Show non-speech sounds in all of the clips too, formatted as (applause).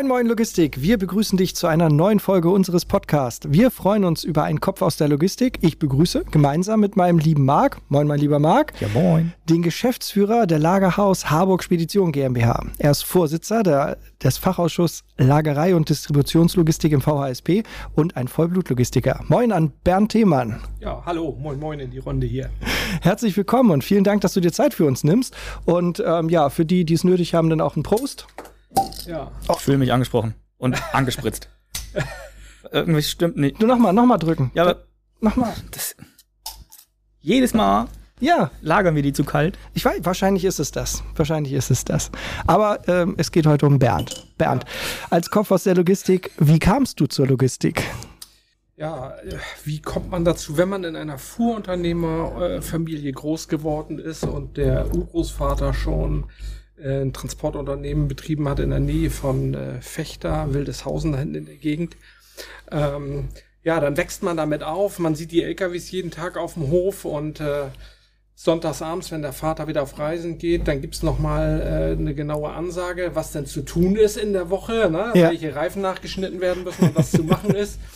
Moin Moin Logistik, wir begrüßen dich zu einer neuen Folge unseres Podcasts. Wir freuen uns über einen Kopf aus der Logistik. Ich begrüße gemeinsam mit meinem lieben Marc, moin mein lieber Marc, ja moin, den Geschäftsführer der Lagerhaus Harburg Spedition GmbH. Er ist Vorsitzer der, des Fachausschusses Lagerei und Distributionslogistik im VHSP und ein Vollblutlogistiker. Moin an Bernd Themann. Ja, hallo, moin moin in die Runde hier. Herzlich willkommen und vielen Dank, dass du dir Zeit für uns nimmst. Und ähm, ja, für die, die es nötig haben, dann auch ein Prost. Ja. Ich fühle mich angesprochen und angespritzt. (laughs) Irgendwie stimmt nicht. Du nochmal, nochmal drücken. Ja, aber nochmal. Das, jedes Mal ja. lagern wir die zu kalt. Ich weiß, wahrscheinlich ist es das. Wahrscheinlich ist es das. Aber ähm, es geht heute um Bernd. Bernd, als Kopf aus der Logistik, wie kamst du zur Logistik? Ja, wie kommt man dazu, wenn man in einer Fuhrunternehmerfamilie groß geworden ist und der Urgroßvater schon äh, ein Transportunternehmen betrieben hat in der Nähe von äh, Fechter, Wildeshausen da hinten in der Gegend. Ähm, ja, dann wächst man damit auf, man sieht die LKWs jeden Tag auf dem Hof und äh, sonntagsabends, wenn der Vater wieder auf Reisen geht, dann gibt's noch mal äh, eine genaue Ansage, was denn zu tun ist in der Woche, ne? Ja. welche Reifen nachgeschnitten werden müssen und was zu machen ist. (laughs)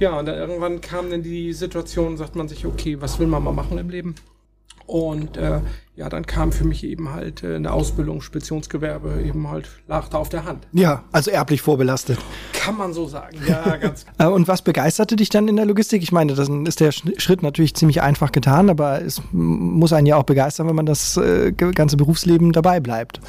Ja, und dann irgendwann kam dann die Situation, sagt man sich, okay, was will man mal machen im Leben? Und äh, ja, dann kam für mich eben halt äh, eine Ausbildung, Speditionsgewerbe, eben halt lag da auf der Hand. Ja, also erblich vorbelastet. Kann man so sagen, ja, (laughs) ganz. Äh, und was begeisterte dich dann in der Logistik? Ich meine, das ist der Schritt natürlich ziemlich einfach getan, aber es muss einen ja auch begeistern, wenn man das äh, ganze Berufsleben dabei bleibt.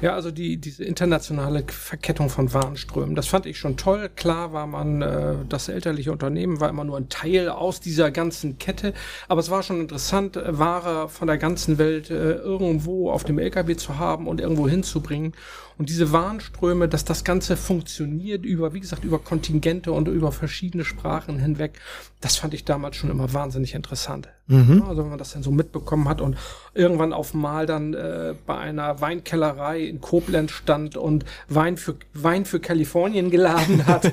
Ja, also die, diese internationale Verkettung von Warenströmen, das fand ich schon toll. Klar war man, äh, das elterliche Unternehmen war immer nur ein Teil aus dieser ganzen Kette, aber es war schon interessant, äh, Ware von der ganzen Welt äh, irgendwo auf dem LKW zu haben und irgendwo hinzubringen. Und diese Warenströme, dass das Ganze funktioniert über, wie gesagt, über Kontingente und über verschiedene Sprachen hinweg, das fand ich damals schon immer wahnsinnig interessant. Mhm. Also wenn man das dann so mitbekommen hat und irgendwann auf Mal dann äh, bei einer Weinkellerei in Koblenz stand und Wein für Wein für Kalifornien geladen hat.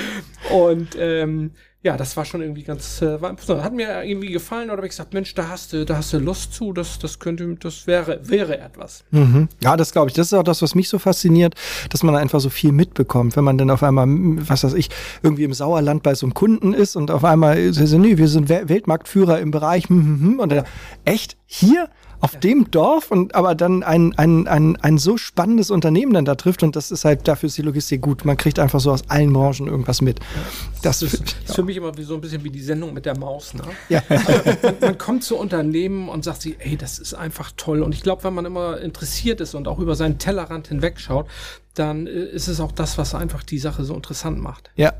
(laughs) und ähm, ja, das war schon irgendwie ganz, äh, hat mir irgendwie gefallen oder habe ich gesagt, Mensch, da hast du, da hast du Lust zu, das, das könnte, das wäre, wäre etwas. Mhm. Ja, das glaube ich. Das ist auch das, was mich so fasziniert, dass man einfach so viel mitbekommt, wenn man dann auf einmal, was weiß ich, irgendwie im Sauerland bei so einem Kunden ist und auf einmal, nee, wir sind Weltmarktführer im Bereich, hm, hm, hm, und dann, echt? Hier? Auf dem Dorf und aber dann ein, ein, ein, ein so spannendes Unternehmen dann da trifft und das ist halt, dafür ist die Logistik gut. Man kriegt einfach so aus allen Branchen irgendwas mit. Das, das ist, ja. für mich immer wie so ein bisschen wie die Sendung mit der Maus. Ne? Ja. Man, man, kommt zu Unternehmen und sagt sich, ey, das ist einfach toll. Und ich glaube, wenn man immer interessiert ist und auch über seinen Tellerrand hinwegschaut, dann äh, ist es auch das, was einfach die Sache so interessant macht. Ja,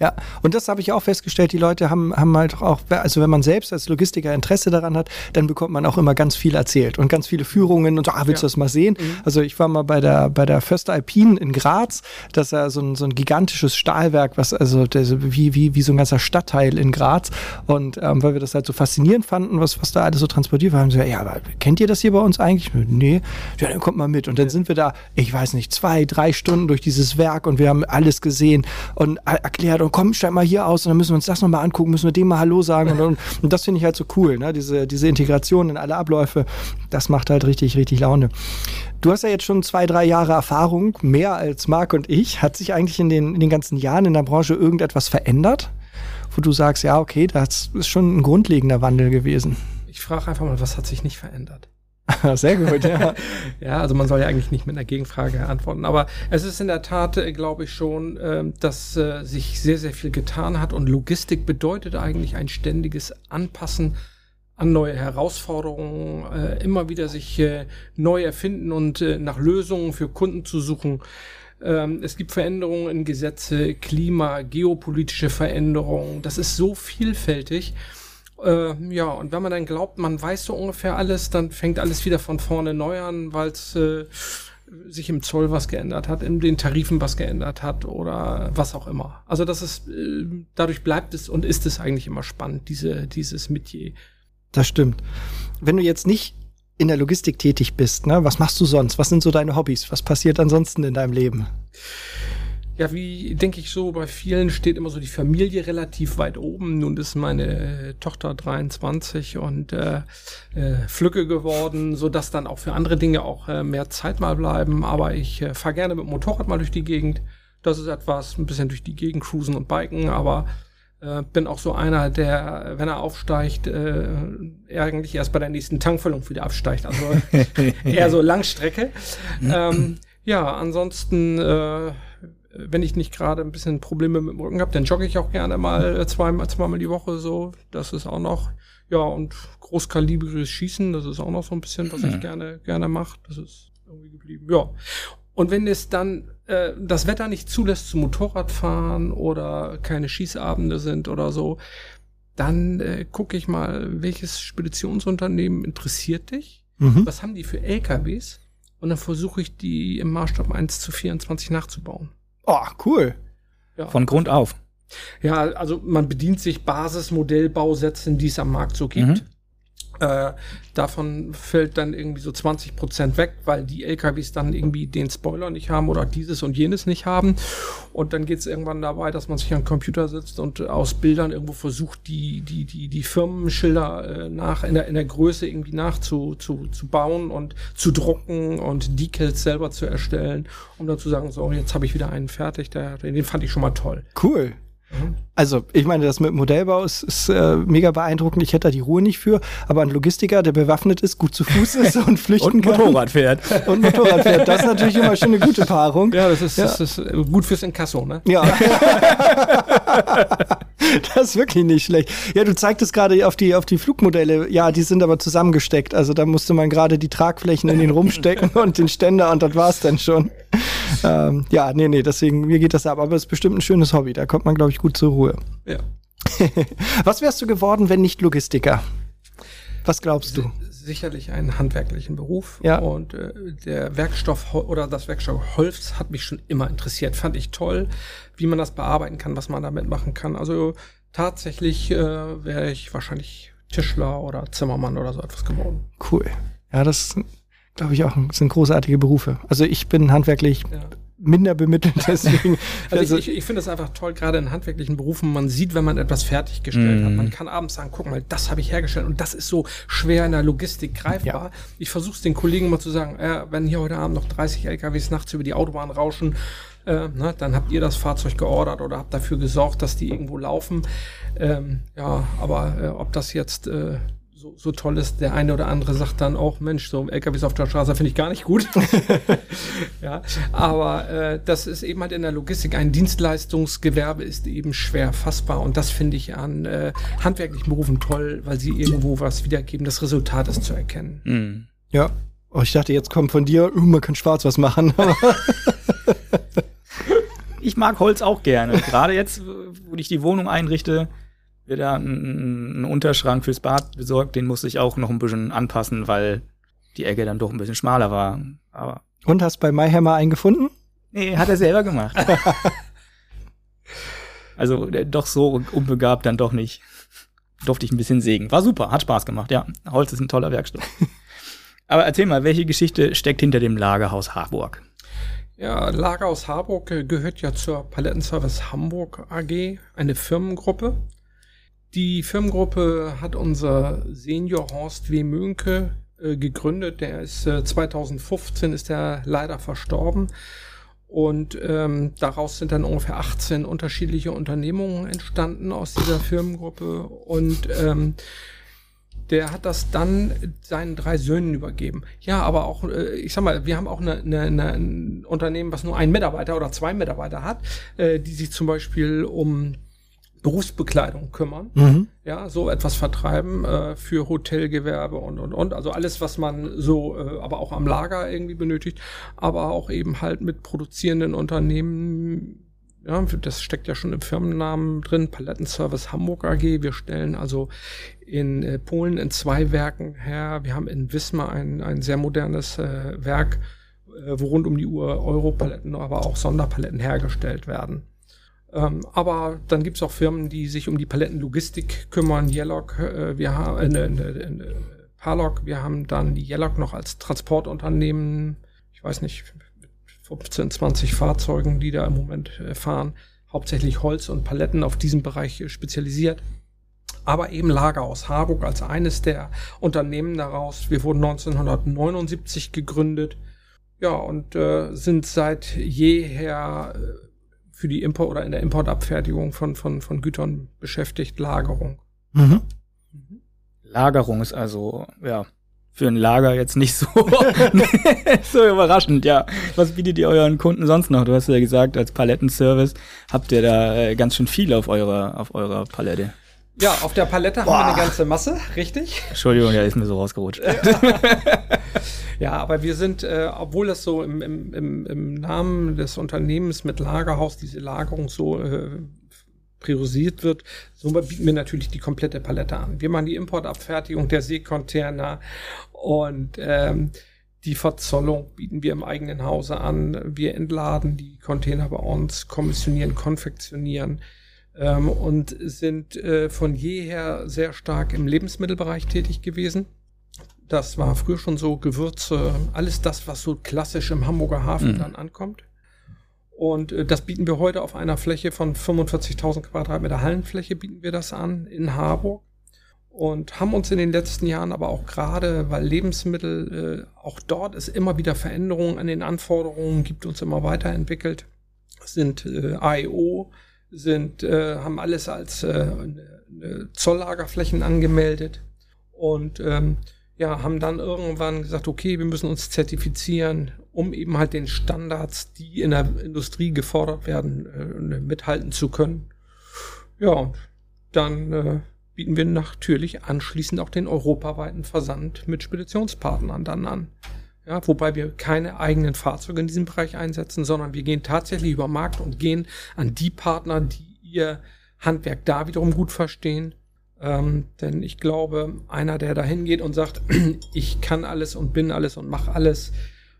ja, und das habe ich auch festgestellt. Die Leute haben, haben halt auch, also wenn man selbst als Logistiker Interesse daran hat, dann bekommt man auch immer ganz viel erzählt und ganz viele Führungen und so, ah, willst ja. du das mal sehen? Mhm. Also ich war mal bei der, bei der First Alpine in Graz. Das ist ja so ein, so ein gigantisches Stahlwerk, was also das, wie, wie, wie so ein ganzer Stadtteil in Graz. Und ähm, weil wir das halt so faszinierend fanden, was, was da alles so transportiert war, haben sie gesagt, ja, aber kennt ihr das hier bei uns eigentlich? Nee, ja, dann kommt mal mit. Und dann sind wir da, ich weiß nicht, zwei, drei Stunden durch dieses Werk und wir haben alles gesehen und erklärt und komm, steig mal hier aus und dann müssen wir uns das nochmal angucken, müssen wir dem mal Hallo sagen. Und, und, (laughs) und das finde ich halt so cool, ne? diese, diese Integration in alle Abläufe, das macht halt richtig, richtig Laune. Du hast ja jetzt schon zwei, drei Jahre Erfahrung, mehr als Marc und ich. Hat sich eigentlich in den, in den ganzen Jahren in der Branche irgendetwas verändert, wo du sagst, ja, okay, das ist schon ein grundlegender Wandel gewesen? Ich frage einfach mal, was hat sich nicht verändert? (laughs) Sehr gut, ja. (laughs) ja, also man soll ja eigentlich nicht mit einer Gegenfrage antworten. Aber es ist in der Tat, äh, glaube ich schon, äh, dass äh, sich sehr, sehr viel getan hat. Und Logistik bedeutet eigentlich ein ständiges Anpassen an neue Herausforderungen, äh, immer wieder sich neu erfinden und nach Lösungen für Kunden zu suchen. Ähm, es gibt Veränderungen in Gesetze, Klima, geopolitische Veränderungen. Das ist so vielfältig. Äh, ja, und wenn man dann glaubt, man weiß so ungefähr alles, dann fängt alles wieder von vorne neu an, weil es äh, sich im Zoll was geändert hat, in den Tarifen was geändert hat oder was auch immer. Also das ist, äh, dadurch bleibt es und ist es eigentlich immer spannend, diese, dieses Metier. Das stimmt. Wenn du jetzt nicht in der Logistik tätig bist, ne, was machst du sonst? Was sind so deine Hobbys? Was passiert ansonsten in deinem Leben? Ja, wie denke ich so, bei vielen steht immer so die Familie relativ weit oben. Nun ist meine äh, Tochter 23 und äh, äh, Flücke geworden, so dass dann auch für andere Dinge auch äh, mehr Zeit mal bleiben. Aber ich äh, fahre gerne mit dem Motorrad mal durch die Gegend. Das ist etwas, ein bisschen durch die Gegend cruisen und biken, aber äh, bin auch so einer, der, wenn er aufsteigt, äh, eigentlich erst bei der nächsten Tankfüllung wieder absteigt. Also (laughs) eher so Langstrecke. ähm, ja, ansonsten, äh, wenn ich nicht gerade ein bisschen Probleme mit dem Rücken habe, dann jogge ich auch gerne mal zweimal, zweimal die Woche so. Das ist auch noch, ja, und großkalibriges Schießen, das ist auch noch so ein bisschen, was ich hm. gerne, gerne mache. Das ist irgendwie geblieben. Ja. Und wenn es dann äh, das Wetter nicht zulässt zum Motorradfahren oder keine Schießabende sind oder so, dann äh, gucke ich mal, welches Speditionsunternehmen interessiert dich? Mhm. Was haben die für LKWs? Und dann versuche ich die im Maßstab 1 zu 24 nachzubauen. Oh, cool. Ja. Von Grund auf. Ja, also man bedient sich Basismodellbausätzen, die es am Markt so gibt. Mhm. Äh, davon fällt dann irgendwie so 20 Prozent weg, weil die LKWs dann irgendwie den Spoiler nicht haben oder dieses und jenes nicht haben. Und dann geht es irgendwann dabei, dass man sich an den Computer sitzt und aus Bildern irgendwo versucht, die, die, die, die Firmenschilder äh, nach, in der, in der Größe irgendwie nachzubauen zu, zu bauen und zu drucken und Decals selber zu erstellen, um dann zu sagen, so, jetzt habe ich wieder einen fertig, der, den fand ich schon mal toll. Cool. Also, ich meine, das mit Modellbau ist, ist äh, mega beeindruckend. Ich hätte da die Ruhe nicht für. Aber ein Logistiker, der bewaffnet ist, gut zu Fuß ist und (laughs) flüchten und kann. Und Motorrad fährt. (laughs) Und Motorrad fährt. Das ist natürlich immer schon eine gute Paarung. Ja, das ist, ja. Das ist gut fürs Inkasso, ne? Ja. (laughs) das ist wirklich nicht schlecht. Ja, du zeigtest gerade auf die, auf die Flugmodelle. Ja, die sind aber zusammengesteckt. Also da musste man gerade die Tragflächen in den rumstecken und den Ständer und das war's dann schon. Ähm, ja, nee, nee, deswegen, mir geht das ab. Aber es ist bestimmt ein schönes Hobby. Da kommt man, glaube ich, gut zur Ruhe. Ja. (laughs) Was wärst du geworden, wenn nicht Logistiker? Was glaubst du? Sicherlich einen handwerklichen Beruf. Ja. Und äh, der Werkstoff oder das Werkstoff Holz hat mich schon immer interessiert. Fand ich toll, wie man das bearbeiten kann, was man damit machen kann. Also tatsächlich äh, wäre ich wahrscheinlich Tischler oder Zimmermann oder so etwas geworden. Cool. Ja, das glaube ich auch sind großartige Berufe. Also ich bin handwerklich ja minder bemittelt. (laughs) Deswegen, also, also ich, ich finde es einfach toll, gerade in handwerklichen Berufen, man sieht, wenn man etwas fertiggestellt mm. hat. Mhm. Man kann abends sagen, guck mal, das habe ich hergestellt und das ist so schwer in der Logistik greifbar. Ja. Ich versuche es den Kollegen mal zu sagen, äh, wenn hier heute Abend noch 30 LKWs nachts über die Autobahn rauschen, äh, ne, dann habt ihr das Fahrzeug geordert oder habt dafür gesorgt, dass die irgendwo laufen. Ähm, ja, aber äh, ob das jetzt äh, so, so toll ist, der eine oder andere sagt dann auch, Mensch, so LKWs auf der Straße finde ich gar nicht gut. (laughs) ja, aber äh, das ist eben halt in der Logistik, ein Dienstleistungsgewerbe ist eben schwer fassbar und das finde ich an äh, handwerklichen Berufen toll, weil sie irgendwo was wiedergeben, das Resultat ist zu erkennen. Mhm. Ja, oh, ich dachte, jetzt kommt von dir, uh, man kann schwarz was machen. (laughs) ich mag Holz auch gerne. Gerade jetzt, wo ich die Wohnung einrichte, wird da ein, ein, Unterschrank fürs Bad besorgt. Den musste ich auch noch ein bisschen anpassen, weil die Ecke dann doch ein bisschen schmaler war. Aber Und hast bei MyHammer einen gefunden? Nee, hat er selber gemacht. (laughs) also doch so unbegabt dann doch nicht. Durfte ich ein bisschen sägen. War super, hat Spaß gemacht, ja. Holz ist ein toller Werkstoff. (laughs) Aber erzähl mal, welche Geschichte steckt hinter dem Lagerhaus Harburg? Ja, Lagerhaus Harburg gehört ja zur Palettenservice Hamburg AG, eine Firmengruppe. Die Firmengruppe hat unser Senior Horst W. Mönke äh, gegründet. Der ist äh, 2015 ist er leider verstorben. Und ähm, daraus sind dann ungefähr 18 unterschiedliche Unternehmungen entstanden aus dieser Firmengruppe. Und ähm, der hat das dann seinen drei Söhnen übergeben. Ja, aber auch, äh, ich sag mal, wir haben auch eine, eine, eine, ein Unternehmen, was nur einen Mitarbeiter oder zwei Mitarbeiter hat, äh, die sich zum Beispiel um Berufsbekleidung kümmern, mhm. ja, so etwas vertreiben äh, für Hotelgewerbe und und und, also alles, was man so, äh, aber auch am Lager irgendwie benötigt, aber auch eben halt mit produzierenden Unternehmen. Ja, das steckt ja schon im Firmennamen drin, Palettenservice Hamburg AG. Wir stellen also in äh, Polen in zwei Werken her. Wir haben in Wismar ein, ein sehr modernes äh, Werk, äh, wo rund um die Uhr Europaletten, aber auch Sonderpaletten hergestellt werden. Ähm, aber dann gibt's auch Firmen, die sich um die Palettenlogistik kümmern. Yellock, äh, wir haben äh, ne, Parlock, wir haben dann die Yellock noch als Transportunternehmen, ich weiß nicht, 15, 20 Fahrzeugen, die da im Moment äh, fahren. Hauptsächlich Holz und Paletten auf diesem Bereich äh, spezialisiert. Aber eben Lager aus Harburg als eines der Unternehmen daraus. Wir wurden 1979 gegründet. Ja, und äh, sind seit jeher äh, für die Import oder in der Importabfertigung von, von, von Gütern beschäftigt, Lagerung. Mhm. Lagerung ist also, ja, für ein Lager jetzt nicht so, (laughs) (laughs) so überraschend, ja. Was bietet ihr euren Kunden sonst noch? Du hast ja gesagt, als Palettenservice habt ihr da äh, ganz schön viel auf eurer, auf eurer Palette. Ja, auf der Palette Boah. haben wir eine ganze Masse, richtig? Entschuldigung, ja, ist mir so rausgerutscht. (laughs) ja, aber wir sind, äh, obwohl das so im, im, im, im Namen des Unternehmens mit Lagerhaus diese Lagerung so äh, priorisiert wird, so bieten wir natürlich die komplette Palette an. Wir machen die Importabfertigung der Seekontainer und ähm, die Verzollung bieten wir im eigenen Hause an. Wir entladen die Container bei uns, kommissionieren, konfektionieren ähm, und sind äh, von jeher sehr stark im Lebensmittelbereich tätig gewesen. Das war früher schon so Gewürze, alles das, was so klassisch im Hamburger Hafen mhm. dann ankommt. Und äh, das bieten wir heute auf einer Fläche von 45.000 Quadratmeter Hallenfläche bieten wir das an in Harburg. Und haben uns in den letzten Jahren aber auch gerade, weil Lebensmittel, äh, auch dort ist immer wieder Veränderungen an den Anforderungen, gibt uns immer weiterentwickelt, sind äh, AEO, sind, äh, haben alles als äh, Zolllagerflächen angemeldet und ähm, ja, haben dann irgendwann gesagt, okay, wir müssen uns zertifizieren, um eben halt den Standards, die in der Industrie gefordert werden, äh, mithalten zu können. Ja, dann äh, bieten wir natürlich anschließend auch den europaweiten Versand mit Speditionspartnern dann an. Ja, wobei wir keine eigenen Fahrzeuge in diesem Bereich einsetzen, sondern wir gehen tatsächlich über Markt und gehen an die Partner, die ihr Handwerk da wiederum gut verstehen ähm, denn ich glaube, einer, der da hingeht und sagt, (clears throat) ich kann alles und bin alles und mache alles,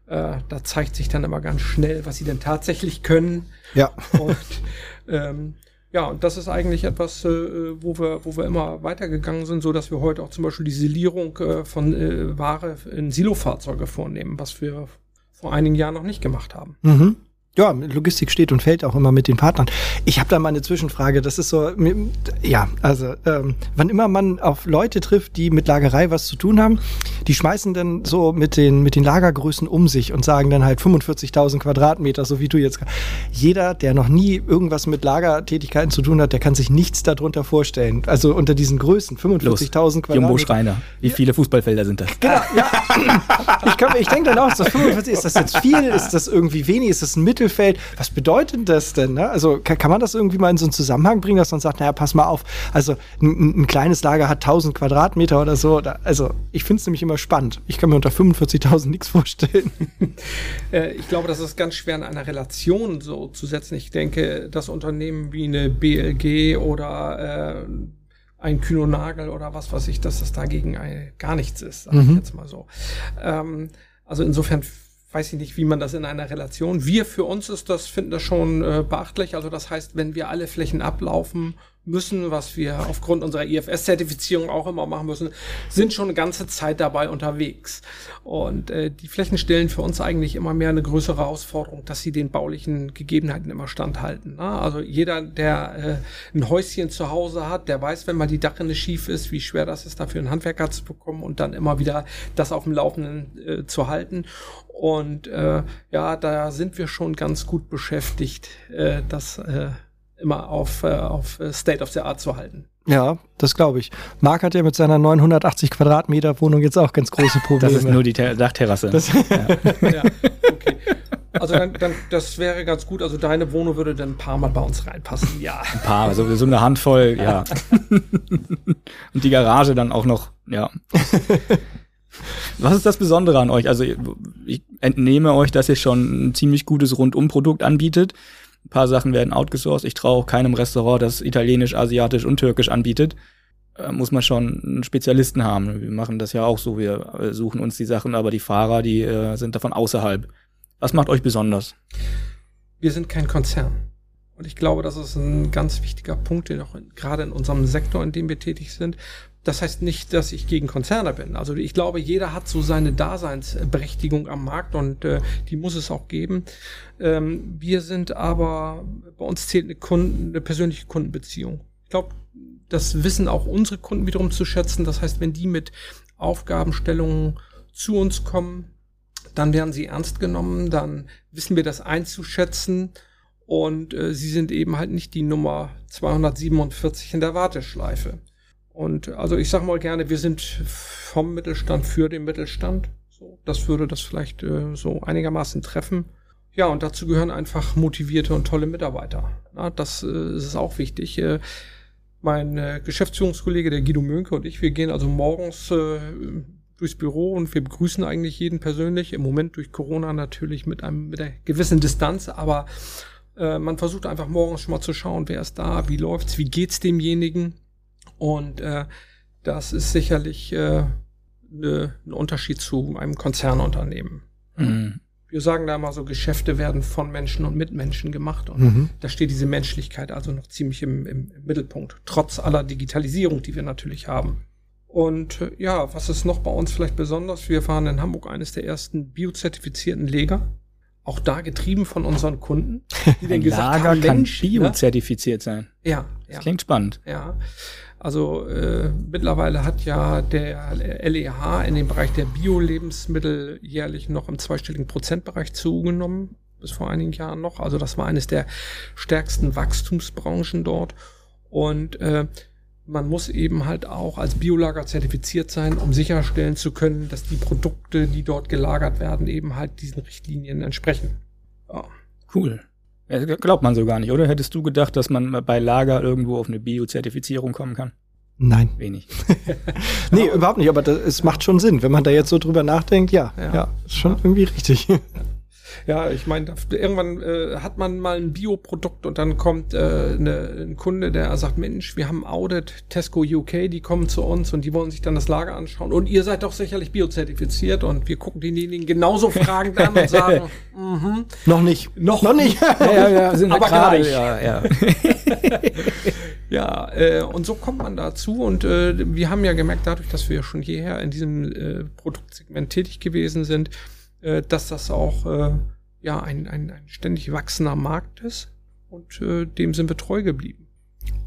äh, da zeigt sich dann immer ganz schnell, was sie denn tatsächlich können. Ja. (laughs) Und ähm, ja, und das ist eigentlich etwas, äh, wo wir, wo wir immer weitergegangen sind, so dass wir heute auch zum Beispiel die Silierung äh, von äh, Ware in Silofahrzeuge vornehmen, was wir vor einigen Jahren noch nicht gemacht haben. Mhm. Ja, Logistik steht und fällt auch immer mit den Partnern. Ich habe da mal eine Zwischenfrage. Das ist so, ja, also ähm, wann immer man auf Leute trifft, die mit Lagerei was zu tun haben, die schmeißen dann so mit den mit den Lagergrößen um sich und sagen dann halt 45.000 Quadratmeter, so wie du jetzt. Jeder, der noch nie irgendwas mit Lagertätigkeiten zu tun hat, der kann sich nichts darunter vorstellen. Also unter diesen Größen 45.000 Quadratmeter. Jumbo Schreiner. Wie viele Fußballfelder sind das? Genau, ja. ich, kann, ich denke dann auch, ist das 45, ist das jetzt viel? Ist das irgendwie wenig? Ist das ein Mittel? Mittelfeld. Was bedeutet das denn? Ne? Also kann, kann, man das irgendwie mal in so einen Zusammenhang bringen, dass man sagt, naja, pass mal auf, also ein, ein kleines Lager hat 1000 Quadratmeter oder so. Da, also ich finde es nämlich immer spannend. Ich kann mir unter 45.000 nichts vorstellen. (laughs) Äh, ich glaube, das ist ganz schwer in einer Relation so zu setzen. Ich denke, das Unternehmen wie eine BLG oder äh, ein Kühnonagel oder was weiß ich, dass das dagegen gar nichts ist, sag mhm. ich jetzt mal so. Ähm, also insofern weiß ich nicht, wie man das in einer Relation. Wir für uns ist das, finden das schon äh, beachtlich. Also das heißt, wenn wir alle Flächen ablaufen müssen, was wir aufgrund unserer IFS-Zertifizierung auch immer machen müssen, sind schon eine ganze Zeit dabei unterwegs. Und äh, die Flächen stellen für uns eigentlich immer mehr eine größere Herausforderung, dass sie den baulichen Gegebenheiten immer standhalten. Ne? Also jeder, der äh, ein Häuschen zu Hause hat, der weiß, wenn mal die Dachrinne schief ist, wie schwer das ist, dafür einen Handwerker zu bekommen und dann immer wieder das auf dem Laufenden äh, zu halten. Und äh, ja, da sind wir schon ganz gut beschäftigt, äh, das äh, immer auf, äh, auf äh, State of the Art zu halten. Ja, das glaube ich. Marc hat ja mit seiner 980 Quadratmeter Wohnung jetzt auch ganz große Probleme. Das ist nur die Ter Dachterrasse. Das, ja. (laughs) ja, okay. Also dann, dann, das wäre ganz gut. Also deine Wohnung würde dann ein paar Mal bei uns reinpassen. Ja. Ein paar, also so eine Handvoll, ja. (laughs) Und die Garage dann auch noch, ja. Was ist das Besondere an euch? Also ich entnehme euch, dass ihr schon ein ziemlich gutes Rundumprodukt anbietet. Ein paar Sachen werden outgesourced. Ich traue auch keinem Restaurant, das italienisch, asiatisch und türkisch anbietet. Äh, muss man schon einen Spezialisten haben. Wir machen das ja auch so. Wir äh, suchen uns die Sachen, aber die Fahrer, die äh, sind davon außerhalb. Was macht euch besonders? Wir sind kein Konzern. Und ich glaube, das ist ein ganz wichtiger Punkt, den auch in, gerade in unserem Sektor, in dem wir tätig sind, das heißt nicht, dass ich gegen Konzerne bin. Also ich glaube, jeder hat so seine Daseinsberechtigung am Markt und äh, die muss es auch geben. Ähm, wir sind aber, bei uns zählt eine, Kunden, eine persönliche Kundenbeziehung. Ich glaube, das wissen auch unsere Kunden wiederum zu schätzen. Das heißt, wenn die mit Aufgabenstellungen zu uns kommen, dann werden sie ernst genommen, dann wissen wir das einzuschätzen Und äh, sie sind eben halt nicht die Nummer 247 in der Warteschleife. Und also ich sage mal gerne, wir sind vom Mittelstand für den Mittelstand. So, das würde das vielleicht äh, so einigermaßen treffen. Ja, und dazu gehören einfach motivierte und tolle Mitarbeiter. Ja, das äh, ist auch wichtig. Äh, mein äh, Geschäftsführungskollege, der Guido Mönke und ich, wir gehen also morgens äh, durchs Büro und wir begrüßen eigentlich jeden persönlich. Im Moment durch Corona natürlich mit einem mit einer gewissen Distanz, aber äh, man versucht einfach morgens schon mal zu schauen, wer ist da, wie läuft's, wie geht's demjenigen. Und äh, das ist sicherlich äh, ne, ein Unterschied zu einem Konzernunternehmen. Mhm wir sagen da mal so, Geschäfte werden von Menschen und mit Menschen gemacht. Und mhm. da steht diese Menschlichkeit also noch ziemlich im, im, im, Mittelpunkt, trotz aller Digitalisierung, die wir natürlich haben. Und äh, ja, was ist noch bei uns vielleicht besonders? Wir fahren in Hamburg eines der ersten biozertifizierten Leger. Auch da getrieben von unseren Kunden, die (laughs) dann gesagt Lager haben, kann Mensch, ne? biozertifiziert ne? sein. Ja, das ja. klingt spannend. Ja. Also äh, mittlerweile hat ja der LEH in dem Bereich der Bio-Lebensmittel jährlich noch im zweistelligen Prozentbereich zugenommen, bis vor einigen Jahren noch. Also das war eines der stärksten Wachstumsbranchen dort. Und äh, man muss eben halt auch als Biolager zertifiziert sein, um sicherstellen zu können, dass die Produkte, die dort gelagert werden, eben halt diesen Richtlinien entsprechen. Ja. Cool. Glaubt man so gar nicht, oder? Hättest du gedacht, dass man bei Lager irgendwo auf eine Bio-Zertifizierung kommen kann? Nein. Wenig. (laughs) nee, überhaupt nicht, aber das, es macht schon Sinn. Wenn man da jetzt so drüber nachdenkt, ja, ja, ja ist schon irgendwie richtig. (laughs) Ja, ich meine, irgendwann äh, hat man mal ein Bioprodukt und dann kommt äh, ne, ein Kunde, der sagt, Mensch, wir haben Audit, Tesco UK, die kommen zu uns und die wollen sich dann das Lager anschauen. Und ihr seid doch sicherlich biozertifiziert und wir gucken denjenigen genauso fragend an und sagen, (laughs) mhm. noch nicht. Noch, noch nicht. (laughs) ja, ja, ja, sind aber gerade, ja, ja. (laughs) ja, äh, und so kommt man dazu und äh, wir haben ja gemerkt, dadurch, dass wir schon hierher in diesem äh, Produktsegment tätig gewesen sind, äh, dass das auch äh, ja ein, ein, ein ständig wachsender Markt ist und äh, dem sind wir treu geblieben.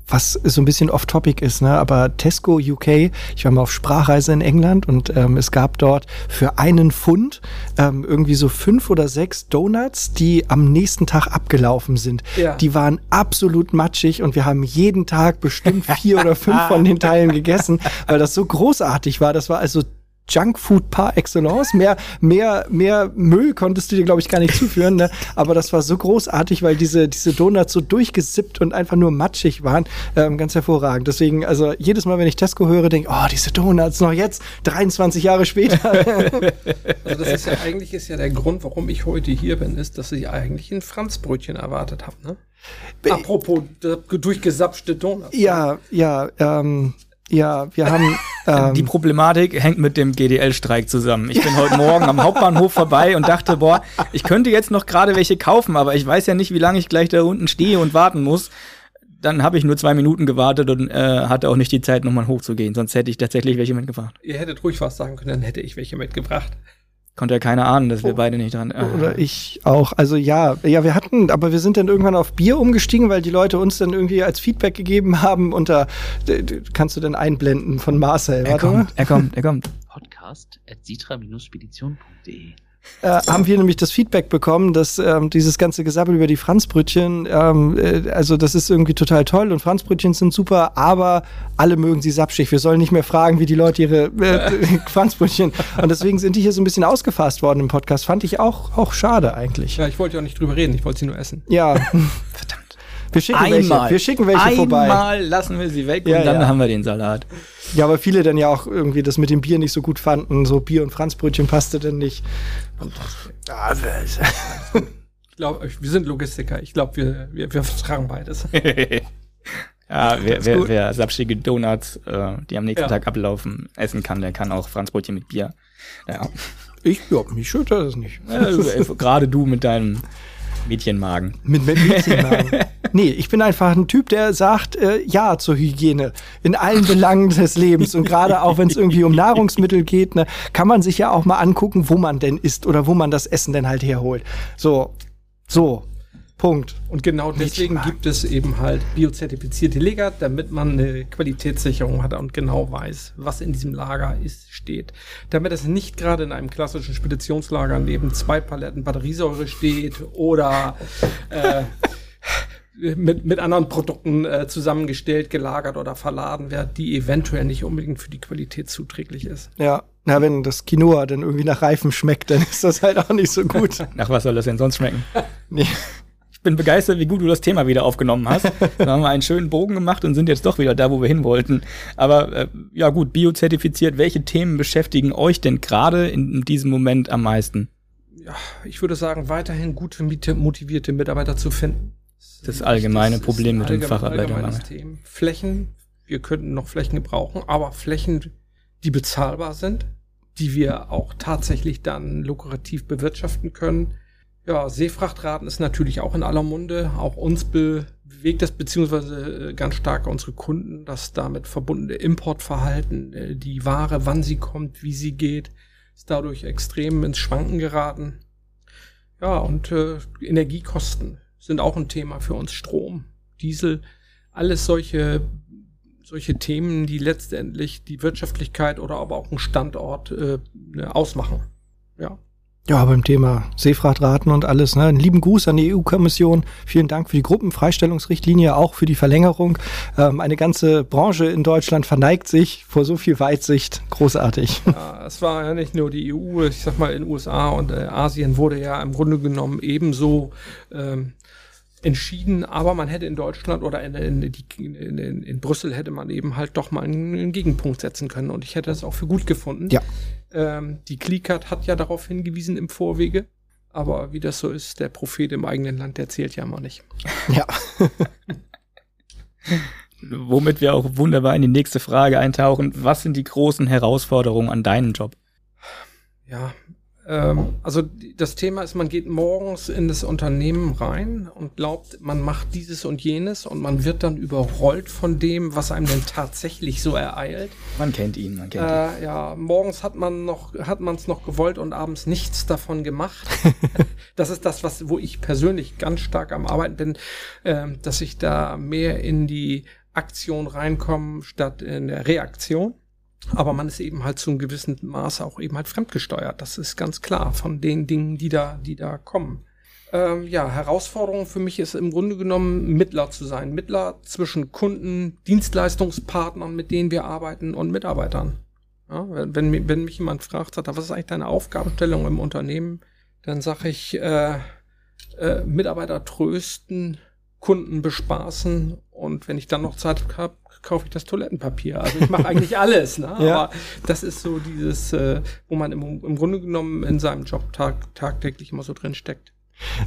Was so ein bisschen off-topic ist, ne? aber Tesco UK, ich war mal auf Sprachreise in England und ähm, es gab dort für einen Pfund ähm, irgendwie so fünf oder sechs Donuts, die am nächsten Tag abgelaufen sind. Ja. Die waren absolut matschig und wir haben jeden Tag bestimmt vier oder fünf von den (laughs) Teilen gegessen, weil das so großartig war. Das war also Junkfood par excellence. Mehr, mehr, mehr Müll konntest du dir, glaube ich, gar nicht zuführen. Ne? Aber das war so großartig, weil diese, diese Donuts so durchgesippt und einfach nur matschig waren. Ähm, ganz hervorragend. Deswegen, also jedes Mal, wenn ich Tesco höre, denke ich, oh, diese Donuts noch jetzt, 23 Jahre später. (laughs) also das ist ja eigentlich ist ja der Grund, warum ich heute hier bin, ist, dass ich eigentlich ein Franzbrötchen erwartet habe. Ne? Apropos durchgesapschte Donuts. Ja, ja, ähm, ja, wir haben. (laughs) Ähm, die Problematik hängt mit dem GDL-Streik zusammen. Ich bin heute Morgen am Hauptbahnhof vorbei und dachte, boah, ich könnte jetzt noch gerade welche kaufen, aber ich weiß ja nicht, wie lange ich gleich da unten stehe und warten muss. Dann habe ich nur zwei Minuten gewartet und äh, hatte auch nicht die Zeit, nochmal hochzugehen. Sonst hätte ich tatsächlich welche mitgebracht. Ihr hättet ruhig was sagen können, dann hätte ich welche mitgebracht. Konnte ja keiner ahnen, dass wir oh. beide nicht dran. Äh. Oder ich auch. Also ja, ja, wir hatten, aber wir sind dann irgendwann auf Bier umgestiegen, weil die Leute uns dann irgendwie als Feedback gegeben haben. Unter kannst du denn einblenden von Marcel? Er kommt, er kommt, er kommt. Podcast at sitra-spedition.de äh, haben wir nämlich das Feedback bekommen, dass ähm, dieses ganze Gesabbel über die Franzbrötchen, ähm, äh, also das ist irgendwie total toll und Franzbrötchen sind super, aber alle mögen sie sapschig. Wir sollen nicht mehr fragen, wie die Leute ihre äh, (laughs) Franzbrötchen. Und deswegen sind die hier so ein bisschen ausgefasst worden im Podcast. Fand ich auch, auch schade eigentlich. Ja, ich wollte ja auch nicht drüber reden, ich wollte sie nur essen. Ja. (laughs) (laughs) Verdammt. Wir schicken Einmal. welche, wir schicken welche Einmal vorbei. Einmal lassen wir sie weg ja, und dann ja. haben wir den Salat. Ja, aber viele dann ja auch irgendwie das mit dem Bier nicht so gut fanden. So Bier und Franzbrötchen passte denn nicht. Und, ah, ich glaube, wir sind Logistiker. Ich glaube, wir, wir, wir vertragen beides. (laughs) ja, wer, wer, wer sapschige Donuts, äh, die am nächsten ja. Tag ablaufen, essen kann, der kann auch Franzbrötchen mit Bier. Ja. Ich, ja, mich stört das nicht. Ja, Gerade du mit deinem Mädchenmagen. Mit Mädchenmagen. (laughs) nee, ich bin einfach ein Typ, der sagt äh, Ja zur Hygiene in allen Belangen des Lebens. Und gerade auch, wenn es irgendwie um Nahrungsmittel geht, ne, kann man sich ja auch mal angucken, wo man denn isst oder wo man das Essen denn halt herholt. So, so. Punkt. Und genau deswegen gibt es eben halt biozertifizierte Lager, damit man eine Qualitätssicherung hat und genau weiß, was in diesem Lager ist, steht. Damit es nicht gerade in einem klassischen Speditionslager neben zwei Paletten Batteriesäure steht oder äh, mit, mit anderen Produkten äh, zusammengestellt, gelagert oder verladen wird, die eventuell nicht unbedingt für die Qualität zuträglich ist. Ja, na, wenn das Quinoa dann irgendwie nach Reifen schmeckt, dann ist das halt auch nicht so gut. Nach was soll das denn sonst schmecken? nee. Ich bin begeistert, wie gut du das Thema wieder aufgenommen hast. (laughs) Da haben wir einen schönen Bogen gemacht und sind jetzt doch wieder da, wo wir hin wollten. Aber äh, ja gut, biozertifiziert, welche Themen beschäftigen euch denn gerade in, in diesem Moment am meisten? Ja, ich würde sagen, weiterhin gute, motivierte Mitarbeiter zu finden. Das allgemeine das Problem mit dem Facharbeitermangel. Flächen, wir könnten noch Flächen gebrauchen, aber Flächen, die bezahlbar sind, die wir auch tatsächlich dann lukrativ bewirtschaften können. Ja, Seefrachtraten ist natürlich auch in aller Munde. Auch uns bewegt das beziehungsweise äh, ganz stark unsere Kunden, das damit verbundene Importverhalten, äh, die Ware, wann sie kommt, wie sie geht, ist dadurch extrem ins Schwanken geraten. Ja, und äh, Energiekosten sind auch ein Thema für uns. Strom, Diesel, alles solche, solche Themen, die letztendlich die Wirtschaftlichkeit oder aber auch einen Standort äh, ne, ausmachen. Ja. Ja, beim Thema Seefrachtraten und alles. Ne? Einen lieben Gruß an die EU-Kommission. Vielen Dank für die Gruppenfreistellungsrichtlinie, auch für die Verlängerung. Ähm, eine ganze Branche in Deutschland verneigt sich vor so viel Weitsicht. Großartig. Ja, es war ja nicht nur die EU. Ich sag mal, in USA und äh, Asien wurde ja im Grunde genommen ebenso ähm, entschieden, aber man hätte in Deutschland oder in, in, in, in, Brüssel hätte man eben halt doch mal einen, einen, Gegenpunkt setzen können und ich hätte das auch für gut gefunden. Ja. Ähm, die Klickert hat ja darauf hingewiesen im Vorwege, aber wie das so ist, der Prophet im eigenen Land, der zählt ja immer nicht. Ja. (laughs) Womit wir auch wunderbar in die nächste Frage eintauchen. Was sind die großen Herausforderungen an deinem Job? Ja, ähm, also das Thema ist, man geht morgens in das Unternehmen rein und glaubt, man macht dieses und jenes und man wird dann überrollt von dem, was einem denn tatsächlich so ereilt. Man kennt ihn, man kennt äh, ihn. Ja, morgens hat man noch, hat man es noch gewollt und abends nichts davon gemacht. (laughs) das ist das, was, wo ich persönlich ganz stark am Arbeiten bin, äh, dass ich da mehr in die Aktion reinkomme statt in der Reaktion. Aber man ist eben halt zu einem gewissen Maße auch eben halt fremdgesteuert. Das ist ganz klar von den Dingen, die da, die da kommen. Ähm, ja, Herausforderung für mich ist im Grunde genommen Mittler zu sein. Mittler zwischen Kunden, Dienstleistungspartnern, mit denen wir arbeiten und Mitarbeitern. Ja, wenn, wenn mich jemand fragt, sagt, was ist eigentlich deine Aufgabenstellung im Unternehmen, dann sage ich, äh, äh, Mitarbeiter trösten, Kunden bespaßen und wenn ich dann noch Zeit habe, kaufe ich das Toilettenpapier. Also ich mache eigentlich (laughs) alles, ne? ja. aber das ist so dieses, äh, wo man im, im Grunde genommen in seinem Job tag, tagtäglich immer so drin steckt.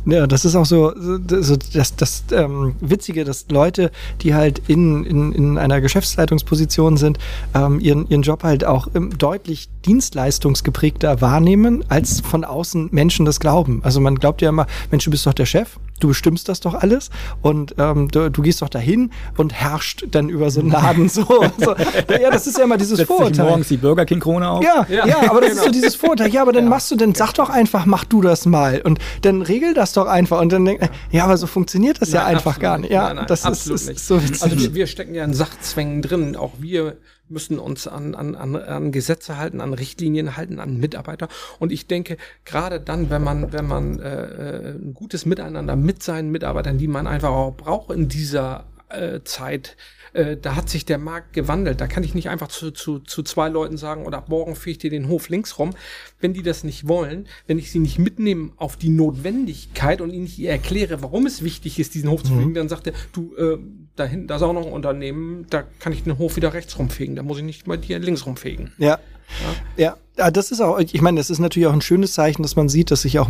Ja, das ist auch so, so das, das ähm, Witzige, dass Leute, die halt in, in, in einer Geschäftsleitungsposition sind, ähm, ihren, ihren Job halt auch ähm, deutlich dienstleistungsgeprägter wahrnehmen, als von außen Menschen das glauben. Also man glaubt ja immer, Mensch, du bist doch der Chef du bestimmst das doch alles und ähm, du, du, gehst doch dahin und herrscht dann über so einen Laden so, so. Ja, das ist ja immer dieses Setzt Vorurteil. morgens die Burger King Krone auf. Ja, ja, ja, aber das genau. (laughs) ist so dieses Vorurteil. Ja, aber dann ja. machst du, dann sag doch einfach, mach du das mal und dann regel das doch einfach und dann denk, ja, aber so funktioniert das nein, ja einfach absolut. gar nicht. Ja, nein, nein, das ist, ist, so witzig. Also wir, wir stecken ja in Sachzwängen drin. Auch wir müssen uns an, an, an, an Gesetze halten, an Richtlinien halten, an Mitarbeiter. Und ich denke, gerade dann, wenn man, wenn man äh, äh, ein gutes Miteinander mit seinen Mitarbeitern, die man einfach auch braucht in dieser äh, Zeit, äh, da hat sich der Markt gewandelt. Da kann ich nicht einfach zu, zu, zu zwei Leuten sagen, oder ab morgen fege ich dir den Hof links rum. Wenn die das nicht wollen, wenn ich sie nicht mitnehme auf die Notwendigkeit und ihnen nicht erkläre, warum es wichtig ist, diesen Hof zu fegen, mhm. dann sagt er, du, äh, da hinten, da ist auch noch ein Unternehmen, da kann ich den Hof wieder rechts rumfegen, da muss ich nicht mal dir links rumfegen. Ja. Ja. ja. Ja, das ist auch, ich meine, das ist natürlich auch ein schönes Zeichen, dass man sieht, dass sich auch,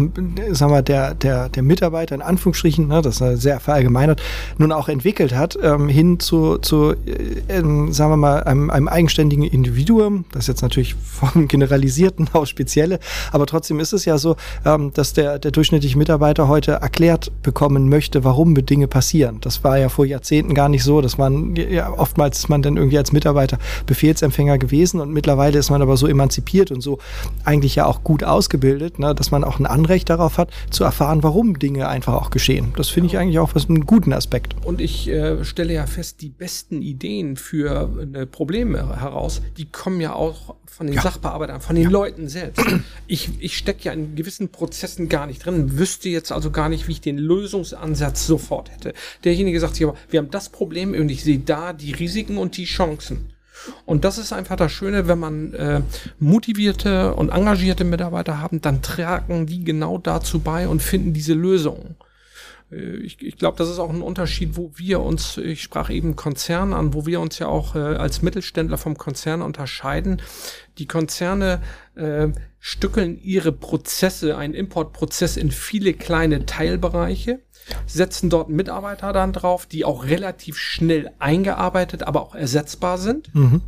sagen wir, der, der, der Mitarbeiter in Anführungsstrichen, ne, das ist sehr verallgemeinert, nun auch entwickelt hat, ähm, hin zu, zu äh, sagen wir mal, einem, einem eigenständigen Individuum. Das ist jetzt natürlich (laughs) vom Generalisierten auf Spezielle, aber trotzdem ist es ja so, ähm, dass der, der durchschnittliche Mitarbeiter heute erklärt bekommen möchte, warum Dinge passieren. Das war ja vor Jahrzehnten gar nicht so. Das waren ja, oftmals ist man dann irgendwie als Mitarbeiter Befehlsempfänger gewesen und mittlerweile ist man aber so emanzipiert und so eigentlich ja auch gut ausgebildet, ne, dass man auch ein Anrecht darauf hat, zu erfahren, warum Dinge einfach auch geschehen. Das finde ich eigentlich auch was einen guten Aspekt. Und ich äh, stelle ja fest, die besten Ideen für äh, Probleme heraus, die kommen ja auch von den ja. Sachbearbeitern, von den ja. Leuten selbst. Ich, ich stecke ja in gewissen Prozessen gar nicht drin, wüsste jetzt also gar nicht, wie ich den Lösungsansatz sofort hätte. Derjenige sagt sich aber, wir haben das Problem und ich sehe da die Risiken und die Chancen. Und das ist einfach das Schöne, wenn man äh, motivierte und engagierte Mitarbeiter haben, dann tragen die genau dazu bei und finden diese Lösungen. Äh, ich, ich glaube, das ist auch ein Unterschied, wo wir uns, ich sprach eben Konzern an, wo wir uns ja auch äh, als Mittelständler vom Konzern unterscheiden. Die Konzerne äh, stückeln ihre Prozesse, einen Importprozess in viele kleine Teilbereiche, setzen dort Mitarbeiter dann drauf, die auch relativ schnell eingearbeitet, aber auch ersetzbar sind. Mhm.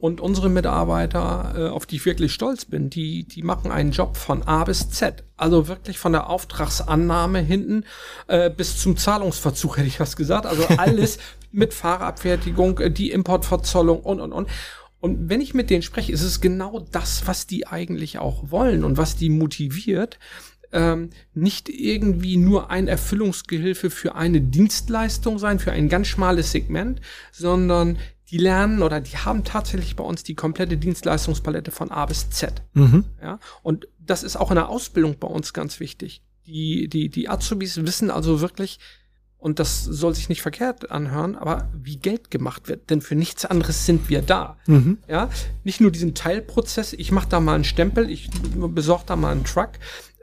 Und unsere Mitarbeiter, äh, auf die ich wirklich stolz bin, die, die machen einen Job von A bis Z. Also wirklich von der Auftragsannahme hinten äh, bis zum Zahlungsverzug, (laughs) hätte ich was gesagt. Also alles (laughs) mit Fahrerabfertigung, äh, die Importverzollung und, und, und. Und wenn ich mit denen spreche, ist es genau das, was die eigentlich auch wollen und was die motiviert. Ähm, nicht irgendwie nur ein Erfüllungsgehilfe für eine Dienstleistung sein, für ein ganz schmales Segment, sondern die lernen oder die haben tatsächlich bei uns die komplette Dienstleistungspalette von A bis Z. Mhm. Ja, und das ist auch in der Ausbildung bei uns ganz wichtig. Die, die, die Azubis wissen also wirklich, und das soll sich nicht verkehrt anhören, aber wie Geld gemacht wird, denn für nichts anderes sind wir da. Mhm. Ja, nicht nur diesen Teilprozess, ich mache da mal einen Stempel, ich besorge da mal einen Truck,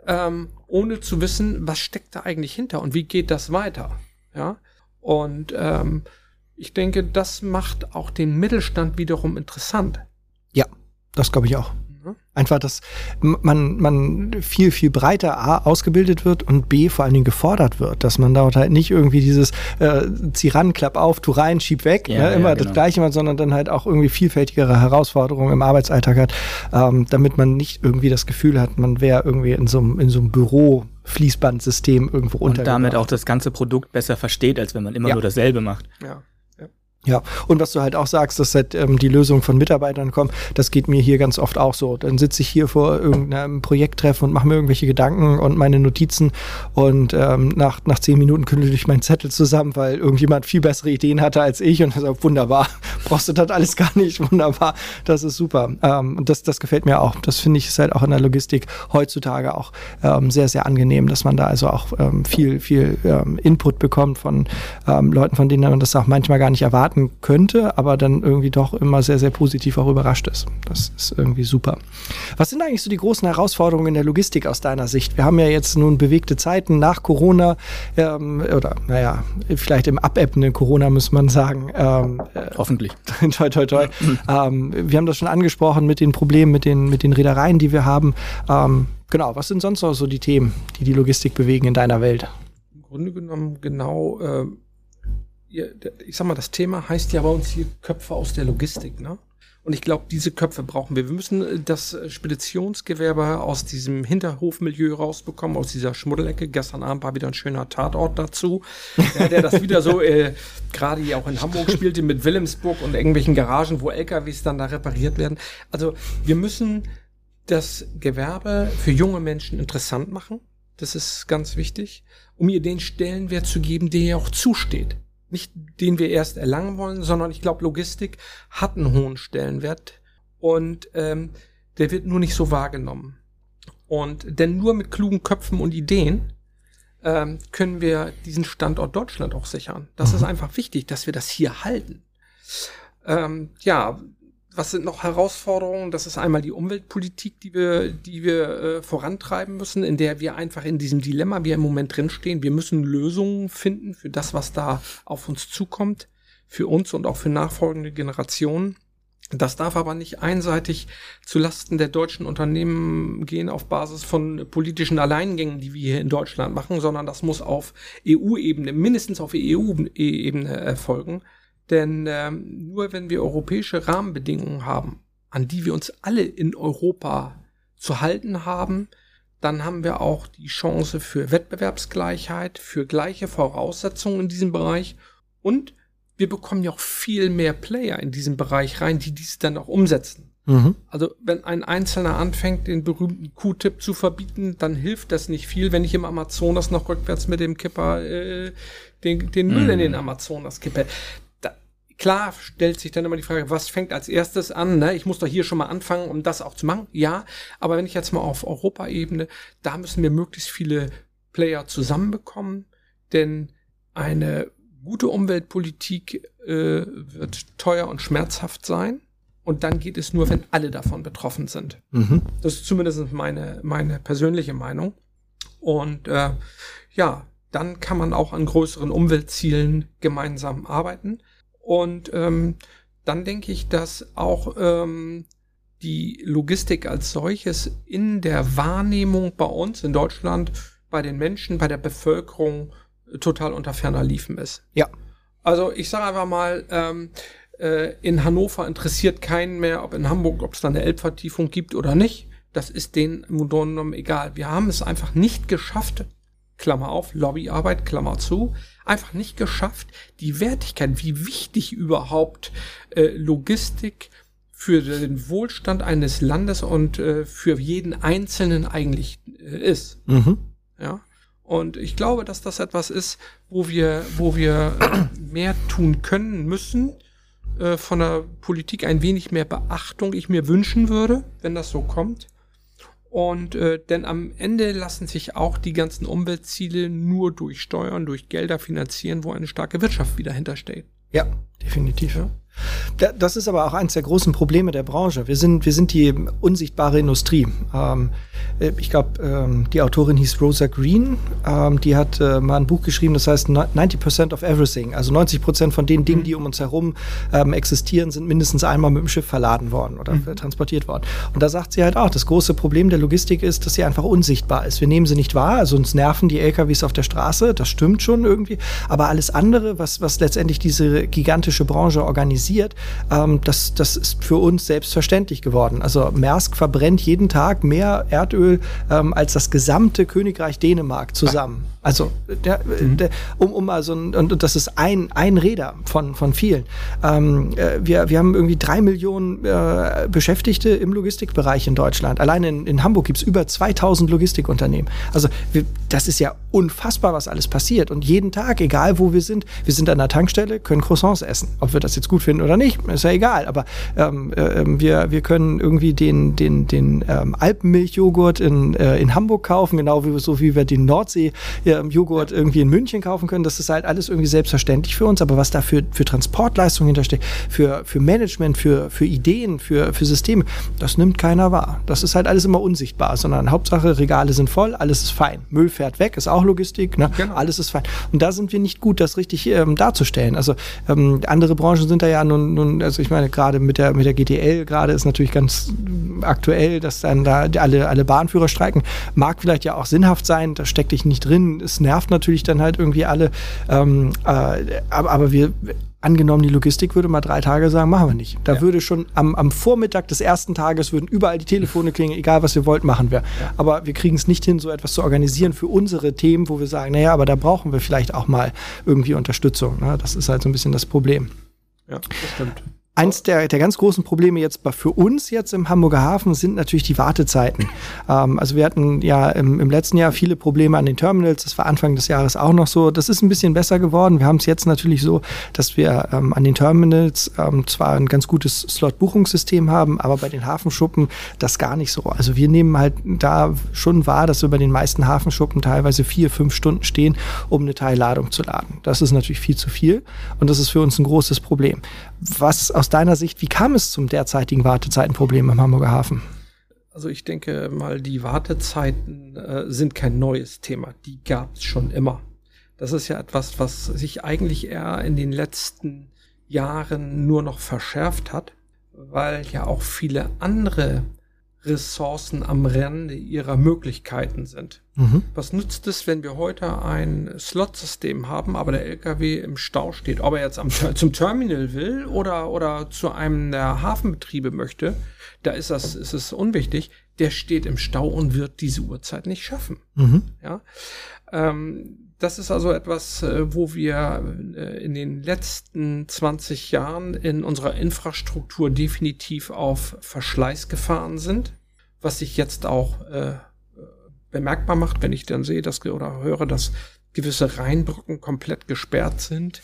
ähm, ohne zu wissen, was steckt da eigentlich hinter und wie geht das weiter. Ja, und ähm, ich denke, das macht auch den Mittelstand wiederum interessant. Ja, das glaube ich auch. Mhm. Einfach, dass man, man viel, viel breiter A ausgebildet wird und B vor allen Dingen gefordert wird, dass man dort halt nicht irgendwie dieses äh, zieh ran, klapp auf, tu rein, schieb weg, ja, ne, immer ja, genau. das Gleiche macht, sondern dann halt auch irgendwie vielfältigere Herausforderungen im Arbeitsalltag hat, ähm, damit man nicht irgendwie das Gefühl hat, man wäre irgendwie in so einem in so einem Büro Fließbandsystem irgendwo unter. Und damit auch das ganze Produkt besser versteht, als wenn man immer ja. nur dasselbe macht. Ja. Ja, und was du halt auch sagst, dass halt, ähm, die Lösungen von Mitarbeitern kommen, das geht mir hier ganz oft auch so. Dann sitze ich hier vor irgendeinem Projekttreffen und mache mir irgendwelche Gedanken und meine Notizen und ähm, nach, nach zehn Minuten kündel ich meinen Zettel zusammen, weil irgendjemand viel bessere Ideen hatte als ich und (laughs) sagt, wunderbar, brauchst du das alles gar nicht, wunderbar, das ist super. Ähm, und das, das gefällt mir auch. Das finde ich ist halt auch in der Logistik heutzutage auch ähm, sehr, sehr angenehm, dass man da also auch ähm, viel, viel ähm, Input bekommt von ähm, Leuten, von denen man das auch manchmal gar nicht erwarten erwarten könnte, aber dann irgendwie doch immer sehr, sehr positiv auch überrascht ist. Das ist irgendwie super. Was sind eigentlich so die großen Herausforderungen in der Logistik aus deiner Sicht? Wir haben ja jetzt nun bewegte Zeiten nach Corona ähm, oder naja, vielleicht im abebbenden Corona muss man sagen. Ähm, äh, Hoffentlich. (laughs) toi, toi, toi. ähm, wir haben das schon angesprochen mit den Problemen, mit den, mit den Reedereien, die wir haben. Ähm, genau, was sind sonst noch so die Themen, die die Logistik bewegen in deiner Welt? Im Grunde genommen genau äh, ich sag mal, das Thema heißt ja bei uns hier Köpfe aus der Logistik, ne? Und ich glaube, diese Köpfe brauchen wir. Wir müssen äh, das Speditionsgewerbe aus diesem Hinterhofmilieu rausbekommen, aus dieser Schmuddelecke. Gestern Abend war wieder ein schöner Tatort dazu, ja, der das wieder so äh, gerade hier auch in Hamburg spielte mit Wilhelmsburg und irgendwelchen Garagen, wo LKWs dann da repariert werden. Also wir müssen das Gewerbe für junge Menschen interessant machen. Das ist ganz wichtig, um ihr den Stellenwert zu geben, der ihr auch zusteht nicht den wir erst erlangen wollen, sondern ich glaube, Logistik hat einen hohen Stellenwert und ähm, der wird nur nicht so wahrgenommen. Und denn nur mit klugen Köpfen und Ideen ähm, können wir diesen Standort Deutschland auch sichern. Das mhm. ist einfach wichtig, dass wir das hier halten. Ähm, ja, was sind noch Herausforderungen? Das ist einmal die Umweltpolitik, die wir, die wir äh, vorantreiben müssen, in der wir einfach in diesem Dilemma, wir im Moment drinstehen. Wir müssen Lösungen finden für das, was da auf uns zukommt, für uns und auch für nachfolgende Generationen. Das darf aber nicht einseitig zu Lasten der deutschen Unternehmen gehen auf Basis von politischen Alleingängen, die wir hier in Deutschland machen, sondern das muss auf EU-Ebene, mindestens auf EU-Ebene erfolgen. Denn ähm, nur wenn wir europäische Rahmenbedingungen haben, an die wir uns alle in Europa zu halten haben, dann haben wir auch die Chance für Wettbewerbsgleichheit, für gleiche Voraussetzungen in diesem Bereich und wir bekommen ja auch viel mehr Player in diesem Bereich rein, die dies dann auch umsetzen. Mhm. Also wenn ein Einzelner anfängt, den berühmten Q-Tip zu verbieten, dann hilft das nicht viel, wenn ich im Amazonas noch rückwärts mit dem Kipper äh, den, den Müll mhm. in den Amazonas kippe. Klar stellt sich dann immer die Frage, was fängt als erstes an? Ne? Ich muss doch hier schon mal anfangen, um das auch zu machen. Ja, aber wenn ich jetzt mal auf Europaebene, da müssen wir möglichst viele Player zusammenbekommen, denn eine gute Umweltpolitik äh, wird teuer und schmerzhaft sein. Und dann geht es nur, wenn alle davon betroffen sind. Mhm. Das ist zumindest meine, meine persönliche Meinung. Und äh, ja, dann kann man auch an größeren Umweltzielen gemeinsam arbeiten. Und ähm, dann denke ich, dass auch ähm, die Logistik als solches in der Wahrnehmung bei uns in Deutschland, bei den Menschen, bei der Bevölkerung total unter ferner Liefen ist. Ja. Also ich sage einfach mal, ähm, äh, in Hannover interessiert keinen mehr, ob in Hamburg, ob es da eine Elbvertiefung gibt oder nicht. Das ist denen im Grunde egal. Wir haben es einfach nicht geschafft, Klammer auf, Lobbyarbeit, Klammer zu, einfach nicht geschafft, die Wertigkeit, wie wichtig überhaupt äh, Logistik für den Wohlstand eines Landes und äh, für jeden Einzelnen eigentlich äh, ist. Mhm. Ja. Und ich glaube, dass das etwas ist, wo wir, wo wir äh, mehr tun können müssen, äh, von der Politik ein wenig mehr Beachtung ich mir wünschen würde, wenn das so kommt. Und äh, denn am Ende lassen sich auch die ganzen Umweltziele nur durch Steuern, durch Gelder finanzieren, wo eine starke Wirtschaft wieder hintersteht. Ja, definitiv. Ja. Das ist aber auch eines der großen Probleme der Branche. Wir sind, wir sind die unsichtbare Industrie. Ähm, äh, ich glaube, ähm, die Autorin hieß Rosa Green. Ähm, die hat äh, mal ein Buch geschrieben, das heißt 90% of everything. Also 90% von den Dingen, mhm. die um uns herum ähm, existieren, sind mindestens einmal mit dem Schiff verladen worden oder mhm. transportiert worden. Und da sagt sie halt auch, das große Problem der Logistik ist, dass sie einfach unsichtbar ist. Wir nehmen sie nicht wahr, also uns nerven die LKWs auf der Straße, das stimmt schon irgendwie. Aber alles andere, was, was letztendlich diese gigantische Branche organisiert, ähm, das, das ist für uns selbstverständlich geworden. Also Maersk verbrennt jeden Tag mehr Erdöl ähm, als das gesamte Königreich Dänemark zusammen. Also, der, mhm. der, um, um also, und, und das ist ein, ein Räder von, von vielen. Ähm, äh, wir, wir haben irgendwie drei Millionen äh, Beschäftigte im Logistikbereich in Deutschland. Allein in, in Hamburg gibt es über 2000 Logistikunternehmen. Also, wir, das ist ja unfassbar, was alles passiert. Und jeden Tag, egal wo wir sind, wir sind an der Tankstelle, können Croissants essen. Ob wir das jetzt gut finden oder nicht, ist ja egal. Aber ähm, äh, wir, wir können irgendwie den, den, den ähm, Alpenmilchjoghurt in, äh, in Hamburg kaufen, genau wie, so wie wir den Nordsee äh, Joghurt irgendwie in München kaufen können. Das ist halt alles irgendwie selbstverständlich für uns. Aber was da für, für Transportleistung hintersteht, für, für Management, für, für Ideen, für, für Systeme, das nimmt keiner wahr. Das ist halt alles immer unsichtbar, sondern Hauptsache Regale sind voll, alles ist fein. Müll fährt weg, ist auch Logistik, ne? Genau. alles ist fein. Und da sind wir nicht gut, das richtig ähm, darzustellen. Also ähm, andere Branchen sind da ja nun, nun also ich meine, gerade mit der, mit der GTL gerade ist natürlich ganz aktuell, dass dann da alle, alle Bahnführer streiken. Mag vielleicht ja auch sinnhaft sein, da steckt dich nicht drin. Es nervt natürlich dann halt irgendwie alle. Ähm, äh, aber, aber wir, angenommen, die Logistik würde mal drei Tage sagen, machen wir nicht. Da ja. würde schon am, am, Vormittag des ersten Tages würden überall die Telefone klingen, egal was ihr wollt, machen wir. Ja. Aber wir kriegen es nicht hin, so etwas zu organisieren für unsere Themen, wo wir sagen, naja, aber da brauchen wir vielleicht auch mal irgendwie Unterstützung. Ne? Das ist halt so ein bisschen das Problem. Ja, das stimmt. Eins der, der ganz großen Probleme jetzt für uns jetzt im Hamburger Hafen sind natürlich die Wartezeiten. Ähm, also wir hatten ja im, im, letzten Jahr viele Probleme an den Terminals. Das war Anfang des Jahres auch noch so. Das ist ein bisschen besser geworden. Wir haben es jetzt natürlich so, dass wir ähm, an den Terminals ähm, zwar ein ganz gutes Slot-Buchungssystem haben, aber bei den Hafenschuppen das gar nicht so. Also wir nehmen halt da schon wahr, dass wir bei den meisten Hafenschuppen teilweise vier, fünf Stunden stehen, um eine Teilladung zu laden. Das ist natürlich viel zu viel und das ist für uns ein großes Problem. Was aus deiner Sicht, wie kam es zum derzeitigen Wartezeitenproblem im Hamburger Hafen? Also ich denke mal, die Wartezeiten äh, sind kein neues Thema. Die gab es schon immer. Das ist ja etwas, was sich eigentlich eher in den letzten Jahren nur noch verschärft hat, weil ja auch viele andere Ressourcen am Rande ihrer Möglichkeiten sind. Mhm. Was nützt es, wenn wir heute ein Slot-System haben, aber der LKW im Stau steht? Ob er jetzt am, zum Terminal will oder, oder zu einem der Hafenbetriebe möchte, da ist das, ist es unwichtig. Der steht im Stau und wird diese Uhrzeit nicht schaffen. Mhm. Ja. Ähm, das ist also etwas, äh, wo wir äh, in den letzten 20 Jahren in unserer Infrastruktur definitiv auf Verschleiß gefahren sind, was sich jetzt auch äh, bemerkbar macht, wenn ich dann sehe, dass oder höre, dass gewisse Rheinbrücken komplett gesperrt sind,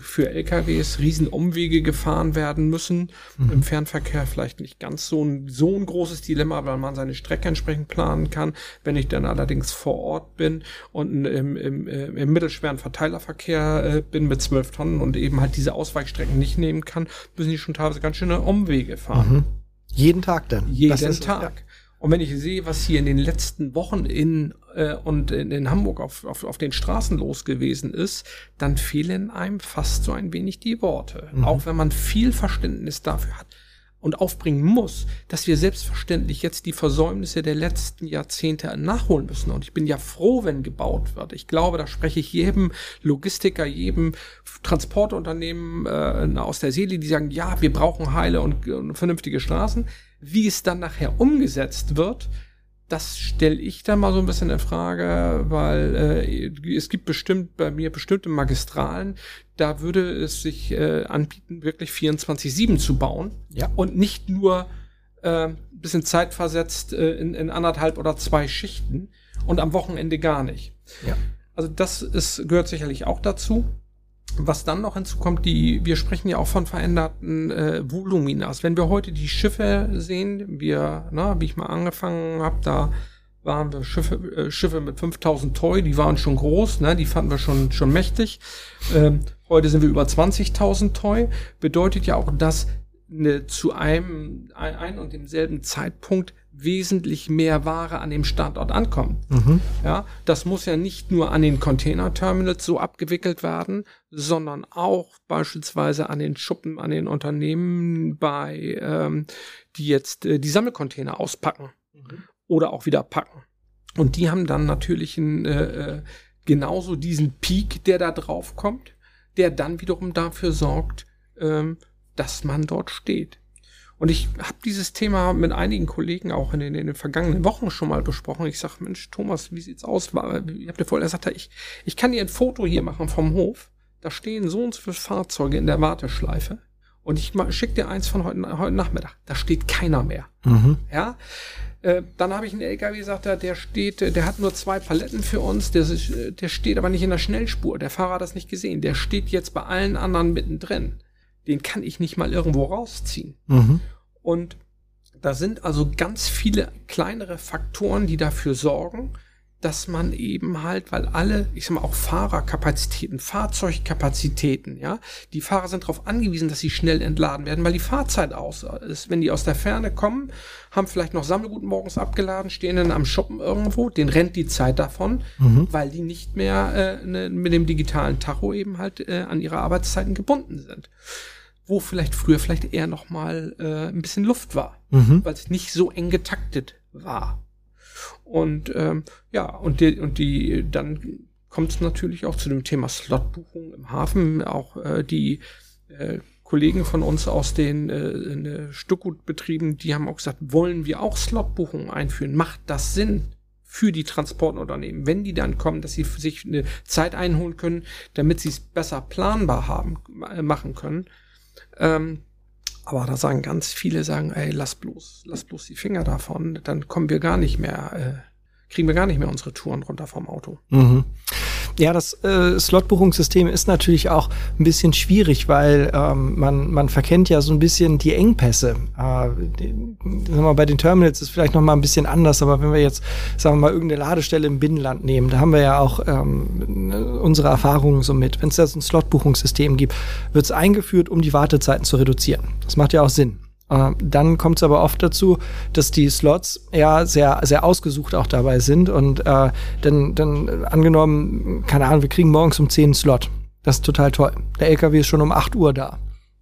für LKWs Riesenumwege gefahren werden müssen. Mhm. Im Fernverkehr vielleicht nicht ganz so ein, so ein großes Dilemma, weil man seine Strecke entsprechend planen kann. Wenn ich dann allerdings vor Ort bin und im, im, äh, im mittelschweren Verteilerverkehr äh, bin mit zwölf Tonnen und eben halt diese Ausweichstrecken nicht nehmen kann, müssen die schon teilweise ganz schöne Umwege fahren. Mhm. Jeden Tag dann? Jeden Tag. Und wenn ich sehe, was hier in den letzten Wochen in äh, und in, in Hamburg auf, auf, auf den Straßen los gewesen ist, dann fehlen einem fast so ein wenig die Worte. Mhm. Auch wenn man viel Verständnis dafür hat und aufbringen muss, dass wir selbstverständlich jetzt die Versäumnisse der letzten Jahrzehnte nachholen müssen. Und ich bin ja froh, wenn gebaut wird. Ich glaube, da spreche ich jedem Logistiker, jedem Transportunternehmen äh, aus der Seele, die sagen, ja, wir brauchen heile und, und vernünftige Straßen. Wie es dann nachher umgesetzt wird, das stelle ich dann mal so ein bisschen in Frage, weil äh, es gibt bestimmt bei mir bestimmte Magistralen, da würde es sich äh, anbieten, wirklich 24-7 zu bauen. Ja. Und nicht nur äh, bisschen zeitversetzt äh, in, in anderthalb oder zwei Schichten und am Wochenende gar nicht. Ja. Also das ist, gehört sicherlich auch dazu. Was dann noch hinzukommt, die, wir sprechen ja auch von veränderten äh, Voluminas. Wenn wir heute die Schiffe sehen, wir, na, wie ich mal angefangen habe, da waren wir Schiffe, äh, Schiffe mit 5000 Toy, die waren schon groß, ne, die fanden wir schon, schon mächtig. Ähm, heute sind wir über 20.000 Toy. Bedeutet ja auch, dass eine, zu einem ein, ein und demselben Zeitpunkt wesentlich mehr Ware an dem Standort ankommt. Mhm. Ja, das muss ja nicht nur an den Container-Terminals so abgewickelt werden, sondern auch beispielsweise an den Schuppen, an den Unternehmen, bei ähm, die jetzt äh, die Sammelcontainer auspacken mhm. oder auch wieder packen. Und die haben dann natürlich ein, äh, äh, genauso diesen Peak, der da drauf kommt, der dann wiederum dafür sorgt, ähm, dass man dort steht. Und ich habe dieses Thema mit einigen Kollegen auch in den, in den vergangenen Wochen schon mal besprochen. Ich sage, Mensch, Thomas, wie sieht's aus? Ich habe dir vorher gesagt, ich, ich kann dir ein Foto hier machen vom Hof. Da stehen so und so viele Fahrzeuge in der Warteschleife. Und ich schicke dir eins von heute, heute Nachmittag. Da steht keiner mehr. Mhm. Ja. Äh, dann habe ich einen LKW, sagt er, der steht, der hat nur zwei Paletten für uns, der, der steht aber nicht in der Schnellspur. Der Fahrer hat das nicht gesehen. Der steht jetzt bei allen anderen mittendrin den kann ich nicht mal irgendwo rausziehen. Mhm. Und da sind also ganz viele kleinere Faktoren, die dafür sorgen, dass man eben halt, weil alle, ich sag mal, auch Fahrerkapazitäten, Fahrzeugkapazitäten, ja, die Fahrer sind darauf angewiesen, dass sie schnell entladen werden, weil die Fahrzeit aus ist. Wenn die aus der Ferne kommen, haben vielleicht noch Sammelgut morgens abgeladen, stehen dann am Shoppen irgendwo, den rennt die Zeit davon, mhm. weil die nicht mehr äh, ne, mit dem digitalen Tacho eben halt äh, an ihre Arbeitszeiten gebunden sind wo vielleicht früher vielleicht eher noch mal äh, ein bisschen Luft war, mhm. weil es nicht so eng getaktet war. Und ähm, ja, und die, und die dann kommt es natürlich auch zu dem Thema Slotbuchung im Hafen. Auch äh, die äh, Kollegen von uns aus den äh, Stuckgutbetrieben, die haben auch gesagt, wollen wir auch Slotbuchungen einführen? Macht das Sinn? für die Transportunternehmen, wenn die dann kommen, dass sie sich eine Zeit einholen können, damit sie es besser planbar haben, äh, machen können. Ähm, aber da sagen ganz viele, sagen, ey, lass bloß, lass bloß die Finger davon, dann kommen wir gar nicht mehr, äh, kriegen wir gar nicht mehr unsere Touren runter vom Auto. Mhm. Ja, das äh, Slotbuchungssystem ist natürlich auch ein bisschen schwierig, weil ähm, man, man verkennt ja so ein bisschen die Engpässe. Äh, sagen wir, bei den Terminals ist vielleicht noch mal ein bisschen anders, aber wenn wir jetzt, sagen wir mal, irgendeine Ladestelle im Binnenland nehmen, da haben wir ja auch ähm, unsere Erfahrungen so mit. Wenn es da so ein Slotbuchungssystem gibt, wird es eingeführt, um die Wartezeiten zu reduzieren. Das macht ja auch Sinn. Äh, dann kommt es aber oft dazu, dass die Slots ja sehr, sehr ausgesucht auch dabei sind. Und äh, dann, dann angenommen, keine Ahnung, wir kriegen morgens um 10 einen Slot. Das ist total toll. Der LKW ist schon um 8 Uhr da.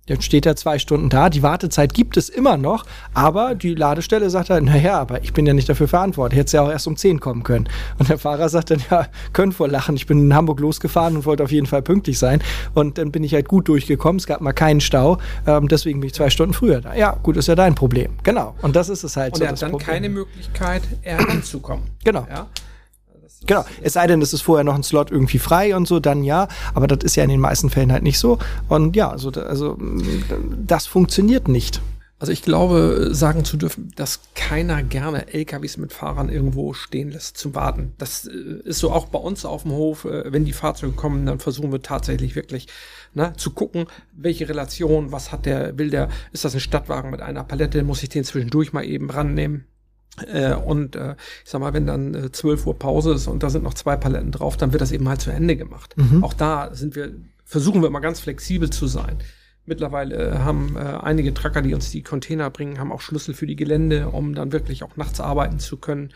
Dann steht er zwei Stunden da. Die Wartezeit gibt es immer noch, aber die Ladestelle sagt halt, naja, aber ich bin ja nicht dafür verantwortlich. Hätte ja auch erst um 10 kommen können. Und der Fahrer sagt dann, ja, können vor Lachen. Ich bin in Hamburg losgefahren und wollte auf jeden Fall pünktlich sein. Und dann bin ich halt gut durchgekommen. Es gab mal keinen Stau. Ähm, deswegen bin ich zwei Stunden früher da. Ja, gut, ist ja dein Problem. Genau. Und das ist es halt und so. er hat dann Problem. keine Möglichkeit, eher ranzukommen. Genau. Ja? Genau. Es sei denn, es ist vorher noch ein Slot irgendwie frei und so, dann ja. Aber das ist ja in den meisten Fällen halt nicht so. Und ja, also, also das funktioniert nicht. Also ich glaube, sagen zu dürfen, dass keiner gerne LKWs mit Fahrern irgendwo stehen lässt zum Warten. Das äh, ist so auch bei uns auf dem Hof. Äh, wenn die Fahrzeuge kommen, dann versuchen wir tatsächlich wirklich ne, zu gucken, welche Relation, was hat der, will der, ist das ein Stadtwagen mit einer Palette, muss ich den zwischendurch mal eben rannehmen. Äh, und äh, ich sag mal, wenn dann äh, 12 Uhr Pause ist und da sind noch zwei Paletten drauf, dann wird das eben halt zu Ende gemacht. Mhm. Auch da sind wir, versuchen wir immer ganz flexibel zu sein. Mittlerweile äh, haben äh, einige Trucker, die uns die Container bringen, haben auch Schlüssel für die Gelände, um dann wirklich auch nachts arbeiten zu können.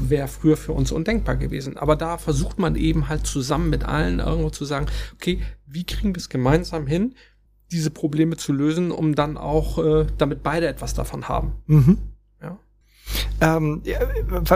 Wäre früher für uns undenkbar gewesen. Aber da versucht man eben halt zusammen mit allen irgendwo zu sagen, okay, wie kriegen wir es gemeinsam hin, diese Probleme zu lösen, um dann auch, äh, damit beide etwas davon haben. Mhm. Ähm,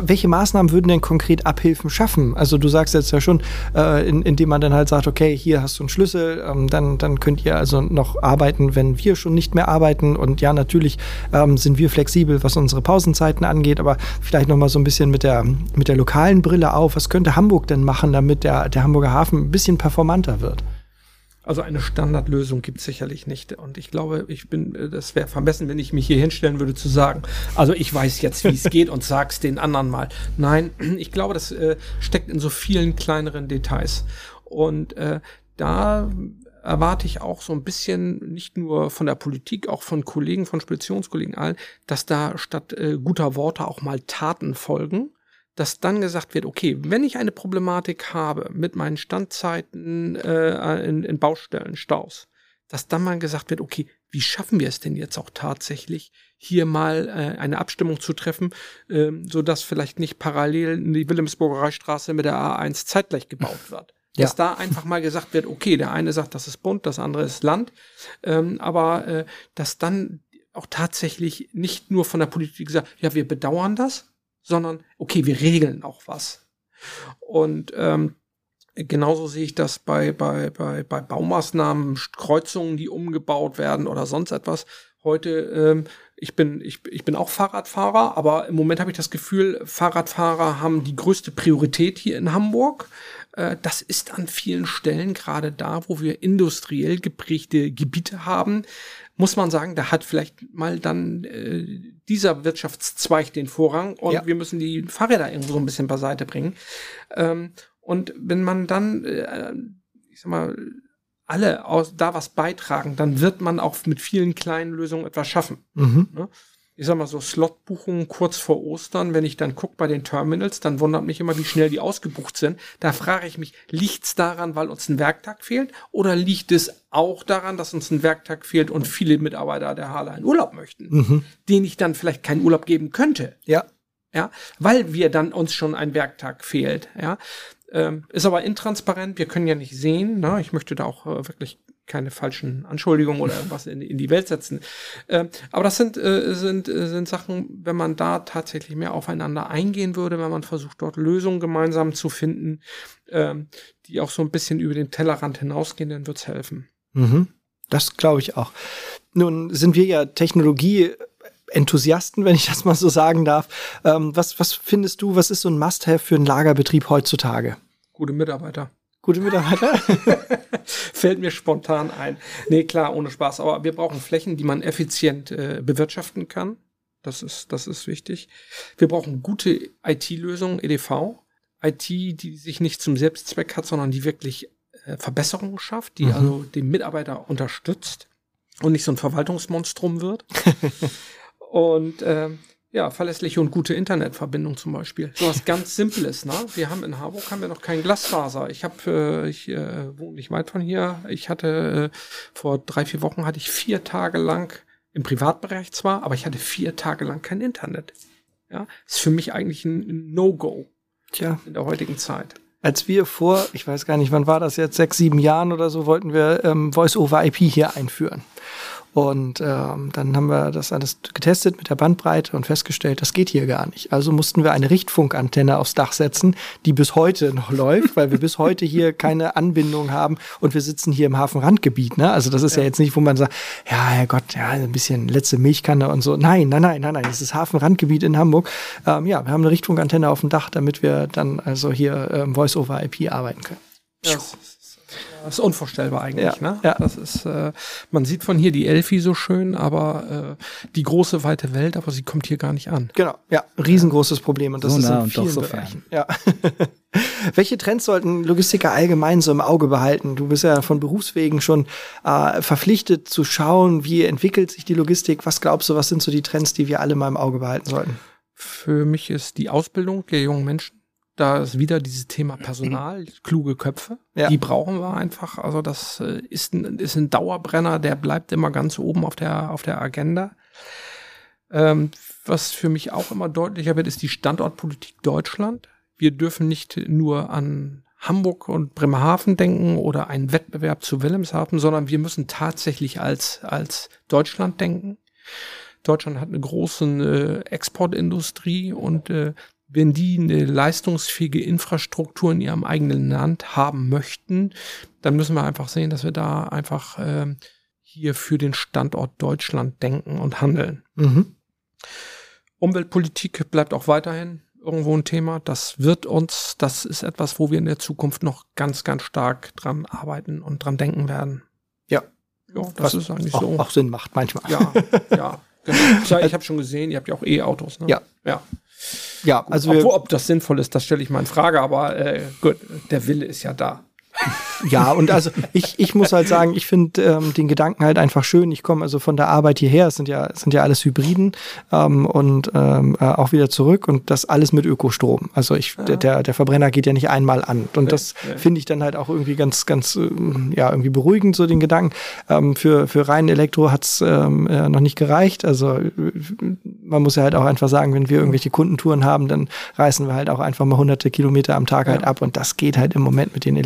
welche Maßnahmen würden denn konkret Abhilfen schaffen? Also du sagst jetzt ja schon, äh, in, indem man dann halt sagt, okay, hier hast du einen Schlüssel, ähm, dann, dann könnt ihr also noch arbeiten, wenn wir schon nicht mehr arbeiten. Und ja, natürlich ähm, sind wir flexibel, was unsere Pausenzeiten angeht, aber vielleicht noch mal so ein bisschen mit der, mit der lokalen Brille auf. Was könnte Hamburg denn machen, damit der, der Hamburger Hafen ein bisschen performanter wird? Also eine Standardlösung gibt es sicherlich nicht. Und ich glaube, ich bin, das wäre vermessen, wenn ich mich hier hinstellen würde zu sagen, also ich weiß jetzt, wie es (laughs) geht und sag's den anderen mal. Nein, ich glaube, das äh, steckt in so vielen kleineren Details. Und äh, da erwarte ich auch so ein bisschen, nicht nur von der Politik, auch von Kollegen, von Speditionskollegen allen, dass da statt äh, guter Worte auch mal Taten folgen dass dann gesagt wird, okay, wenn ich eine Problematik habe mit meinen Standzeiten äh, in, in Baustellen, Staus, dass dann mal gesagt wird, okay, wie schaffen wir es denn jetzt auch tatsächlich, hier mal äh, eine Abstimmung zu treffen, äh, so dass vielleicht nicht parallel die Wilhelmsburger Reichstraße mit der A1 zeitgleich gebaut wird. (laughs) Ja. Dass da einfach mal gesagt wird, okay, der eine sagt, das ist Bund, das andere ist Land, ähm, aber äh, dass dann auch tatsächlich nicht nur von der Politik gesagt, ja, wir bedauern das, sondern okay, wir regeln auch was. Und ähm, genauso sehe ich das bei, bei, bei, bei Baumaßnahmen, Kreuzungen, die umgebaut werden oder sonst etwas. Heute, ähm, ich bin, ich, ich bin auch Fahrradfahrer, aber im Moment habe ich das Gefühl, Fahrradfahrer haben die größte Priorität hier in Hamburg. Äh, das ist an vielen Stellen gerade da, wo wir industriell geprägte Gebiete haben, muss man sagen, da hat vielleicht mal dann äh, dieser Wirtschaftszweig den Vorrang und Ja. wir müssen die Fahrräder irgendwo so ein bisschen beiseite bringen. Ähm, und wenn man dann, äh, ich sag mal, alle aus, da was beitragen, dann wird man auch mit vielen kleinen Lösungen etwas schaffen. Mhm. Ich sag mal so Slotbuchungen kurz vor Ostern, wenn ich dann gucke bei den Terminals, dann wundert mich immer, wie schnell die ausgebucht sind. Da frage ich mich, liegt's daran, weil uns ein Werktag fehlt? Oder liegt es auch daran, dass uns ein Werktag fehlt und viele Mitarbeiter der Hala in Urlaub möchten, Mhm. denen ich dann vielleicht keinen Urlaub geben könnte? Ja. ja, weil wir dann uns schon ein Werktag fehlt, ja. Ähm, ist aber intransparent, wir können ja nicht sehen, ne? ich möchte da auch äh, wirklich keine falschen Anschuldigungen oder was in, in die Welt setzen. Ähm, aber das sind, äh, sind, äh, sind Sachen, wenn man da tatsächlich mehr aufeinander eingehen würde, wenn man versucht, dort Lösungen gemeinsam zu finden, ähm, die auch so ein bisschen über den Tellerrand hinausgehen, dann wird's helfen. Mhm. Das glaube ich auch. Nun sind wir ja Technologie. Enthusiasten, wenn ich das mal so sagen darf. Ähm, was, was findest du, was ist so ein Must-Have für einen Lagerbetrieb heutzutage? Gute Mitarbeiter. Gute Mitarbeiter? (laughs) Fällt mir spontan ein. Nee, klar, ohne Spaß. Aber wir brauchen Flächen, die man effizient äh, bewirtschaften kann. Das ist, das ist wichtig. Wir brauchen gute IT-Lösungen, EDV. IT, die sich nicht zum Selbstzweck hat, sondern die wirklich äh, Verbesserungen schafft, die Mhm. also den Mitarbeiter unterstützt und nicht so ein Verwaltungsmonstrum wird. (laughs) und ähm, ja, verlässliche und gute Internetverbindung zum Beispiel. So was ganz (laughs) Simples, ne? Wir haben in Harburg haben wir noch kein Glasfaser. Ich habe, äh, ich äh, wohne nicht weit von hier. Ich hatte äh, vor drei, vier Wochen hatte ich vier Tage lang im Privatbereich zwar, aber ich hatte vier Tage lang kein Internet. Ja, ist für mich eigentlich ein, No-Go Tja, in der heutigen Zeit. als wir vor, ich weiß gar nicht, wann war das jetzt, sechs, sieben Jahren oder so, wollten wir ähm, Voice-over-IP hier einführen. Und ähm, dann haben wir das alles getestet mit der Bandbreite und festgestellt, das geht hier gar nicht. Also mussten wir eine Richtfunkantenne aufs Dach setzen, die bis heute noch (laughs) läuft, weil wir bis heute hier keine Anbindung haben und wir sitzen hier im Hafenrandgebiet. Ne? Also das ist ja. ja jetzt nicht, wo man sagt, ja, Herrgott, ja, ein bisschen letzte Milchkanne und so. Nein, nein, nein, nein, nein, das ist Hafenrandgebiet in Hamburg. Ähm, ja, wir haben eine Richtfunkantenne auf dem Dach, damit wir dann also hier ähm, Voice-over-IP arbeiten können. Ja, das ist unvorstellbar eigentlich, Ja, ne? ja. Das ist, äh, man sieht von hier die Elfi so schön, aber äh, die große weite Welt, aber sie kommt hier gar nicht an. Genau, ja, riesengroßes Problem und das So ist nah in und doch vielen so Bereichen. Ja. (laughs) Welche Trends sollten Logistiker allgemein so im Auge behalten? Du bist ja von Berufswegen schon äh, verpflichtet zu schauen, wie entwickelt sich die Logistik. Was glaubst du, was sind so die Trends, die wir alle mal im Auge behalten sollten? Für mich ist die Ausbildung der jungen Menschen, da ist wieder dieses Thema Personal, kluge Köpfe. Ja. Die brauchen wir einfach. Also das äh, ist ein, ist ein Dauerbrenner, der bleibt immer ganz oben auf der, auf der Agenda. Ähm, was für mich auch immer deutlicher wird, ist die Standortpolitik Deutschland. Wir dürfen nicht nur an Hamburg und Bremerhaven denken oder einen Wettbewerb zu Wilhelmshaven, sondern wir müssen tatsächlich als, als Deutschland denken. Deutschland hat eine große äh, Exportindustrie und äh, wenn die eine leistungsfähige Infrastruktur in ihrem eigenen Land haben möchten, dann müssen wir einfach sehen, dass wir da einfach ähm, hier für den Standort Deutschland denken und handeln. Mhm. Umweltpolitik bleibt auch weiterhin irgendwo ein Thema. Das wird uns, das ist etwas, wo wir in der Zukunft noch ganz, ganz stark dran arbeiten und dran denken werden. Ja. Ja, das Was ist eigentlich auch, so. auch Sinn macht manchmal. Ja, ja. Genau. (laughs) Ja, ich habe schon gesehen, ihr habt ja auch E-Autos. Ne? Ja. ja. Ja, also Obwohl, ob das sinnvoll ist, das stelle ich mal in Frage, aber äh, gut, der Wille ist ja da. Ja, und also ich, ich muss halt sagen, ich finde ähm, den Gedanken halt einfach schön. Ich komme also von der Arbeit hierher, es sind ja, es sind ja alles Hybriden ähm, und ähm, äh, auch wieder zurück und das alles mit Ökostrom. Also ich, der, der, der Verbrenner geht ja nicht einmal an. Und das finde ich dann halt auch irgendwie ganz, ganz, ähm, ja, irgendwie beruhigend, so den Gedanken. Ähm, für, für rein Elektro hat's ähm, äh, noch nicht gereicht. Also äh, man muss ja halt auch einfach sagen, wenn wir irgendwelche Kundentouren haben, dann reißen wir halt auch einfach mal hunderte Kilometer am Tag halt ab und das geht halt im Moment mit den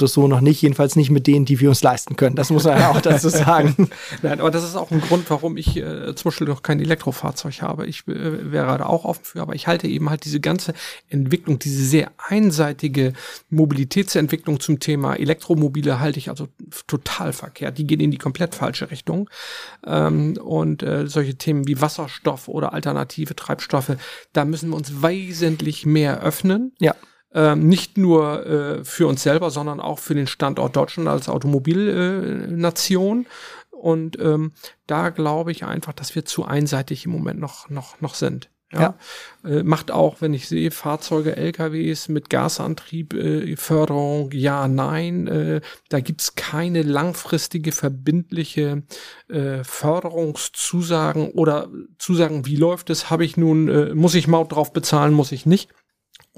Elektroautos so noch nicht, jedenfalls nicht mit denen, die wir uns leisten können. Das muss man ja auch dazu sagen. (laughs) Nein, aber das ist auch ein Grund, warum ich äh, zum Beispiel noch kein Elektrofahrzeug habe. Ich äh, wäre da auch offen für, aber ich halte eben halt diese ganze Entwicklung, diese sehr einseitige Mobilitätsentwicklung zum Thema Elektromobile halte ich also total verkehrt. Die gehen in die komplett falsche Richtung. Ähm, und äh, solche Themen wie Wasserstoff oder alternative Treibstoffe, da müssen wir uns wesentlich mehr öffnen. Ja. Ähm, nicht nur äh, für uns selber, sondern auch für den Standort Deutschland als Automobilnation. Äh, und ähm, da glaube ich einfach, dass wir zu einseitig im Moment noch, noch, noch sind. Ja. Äh, macht auch, wenn ich sehe, Fahrzeuge, LKWs mit Gasantrieb, äh, Förderung, ja, nein. Äh, da gibt's keine langfristige, verbindliche äh, Förderungszusagen oder Zusagen, wie läuft es, habe ich nun, äh, muss ich Maut drauf bezahlen, muss ich nicht.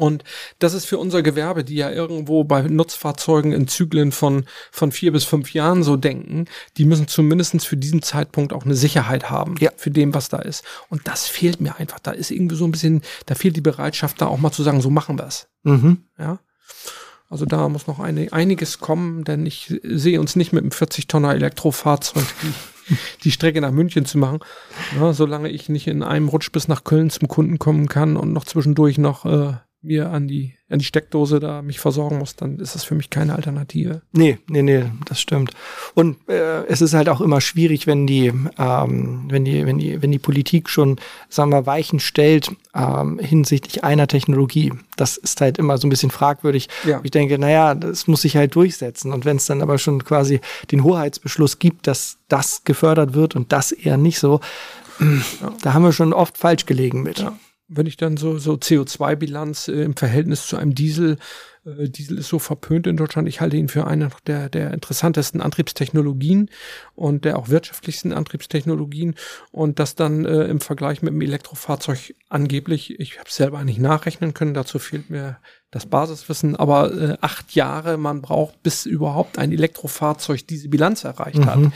Und das ist für unser Gewerbe, die ja irgendwo bei Nutzfahrzeugen in Zyklen von, von vier bis fünf Jahren so denken, die müssen zumindestens für diesen Zeitpunkt auch eine Sicherheit haben Ja. für dem, was da ist. Und das fehlt mir einfach. Da ist irgendwie so ein bisschen, da fehlt die Bereitschaft, da auch mal zu sagen, so machen wir es. Mhm. Ja. Also da muss noch eine, einiges kommen, denn ich sehe uns nicht mit einem 40-Tonner Elektrofahrzeug die, Strecke nach München zu machen. Ja, solange ich nicht in einem Rutsch bis nach Köln zum Kunden kommen kann und noch zwischendurch noch äh, mir an die, an die Steckdose da mich versorgen muss, dann ist das für mich keine Alternative. Nee, nee, nee, das stimmt. Und äh, es ist halt auch immer schwierig, wenn die, ähm, wenn die, wenn die, wenn die Politik schon, sagen wir, Weichen stellt ähm, hinsichtlich einer Technologie. Das ist halt immer so ein bisschen fragwürdig. Ja. Ich denke, naja, das muss sich halt durchsetzen. Und wenn es dann aber schon quasi den Hoheitsbeschluss gibt, dass das gefördert wird und das eher nicht so, da haben wir schon oft falsch gelegen mit. Ja. Wenn ich dann so, so CO2-Bilanz äh, im Verhältnis zu einem Diesel, äh, Diesel ist so verpönt in Deutschland, ich halte ihn für eine der, der interessantesten Antriebstechnologien und der auch wirtschaftlichsten Antriebstechnologien und das dann äh, im Vergleich mit dem Elektrofahrzeug angeblich, ich habe selber nicht nachrechnen können, dazu fehlt mir das Basiswissen, aber äh, acht Jahre man braucht, bis überhaupt ein Elektrofahrzeug diese Bilanz erreicht hat, Mhm.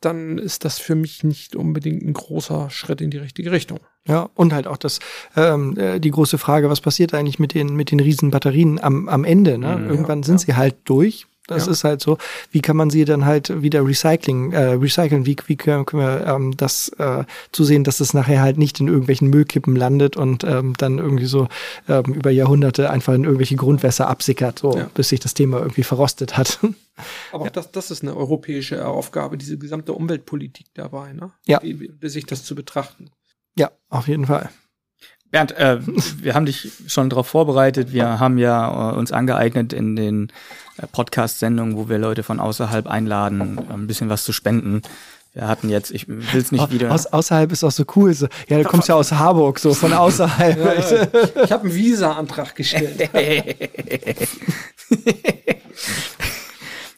Dann ist das für mich nicht unbedingt ein großer Schritt in die richtige Richtung. Ja, und halt auch das, ähm, äh, die große Frage, was passiert eigentlich mit den, mit den riesen Batterien am, am Ende? Ne? Mhm. Irgendwann Ja, sind ja. sie halt durch. Das ja. ist halt so. Wie kann man sie dann halt wieder recycling, äh, recyceln? Wie, wie können, wir ähm, das äh, zusehen, dass es nachher halt nicht in irgendwelchen Müllkippen landet und ähm, dann irgendwie so ähm, über Jahrhunderte einfach in irgendwelche Grundwässer absickert, so ja. bis sich das Thema irgendwie verrostet hat. (laughs) Aber auch das, das ist eine europäische Aufgabe, diese gesamte Umweltpolitik dabei, ne? Ja. Wie, wie, sich das zu betrachten. Ja, auf jeden Fall. Bernd, äh, wir haben dich schon darauf vorbereitet. Wir haben ja äh, uns angeeignet in den äh, Podcast-Sendungen, wo wir Leute von außerhalb einladen, ein bisschen was zu spenden. Wir hatten jetzt, ich will es nicht wieder. Aus, außerhalb ist auch so cool. So. Ja, du kommst ja aus Harburg, so von außerhalb. ja, ja. Ich, ich habe einen Visa-Antrag gestellt. (laughs) (laughs)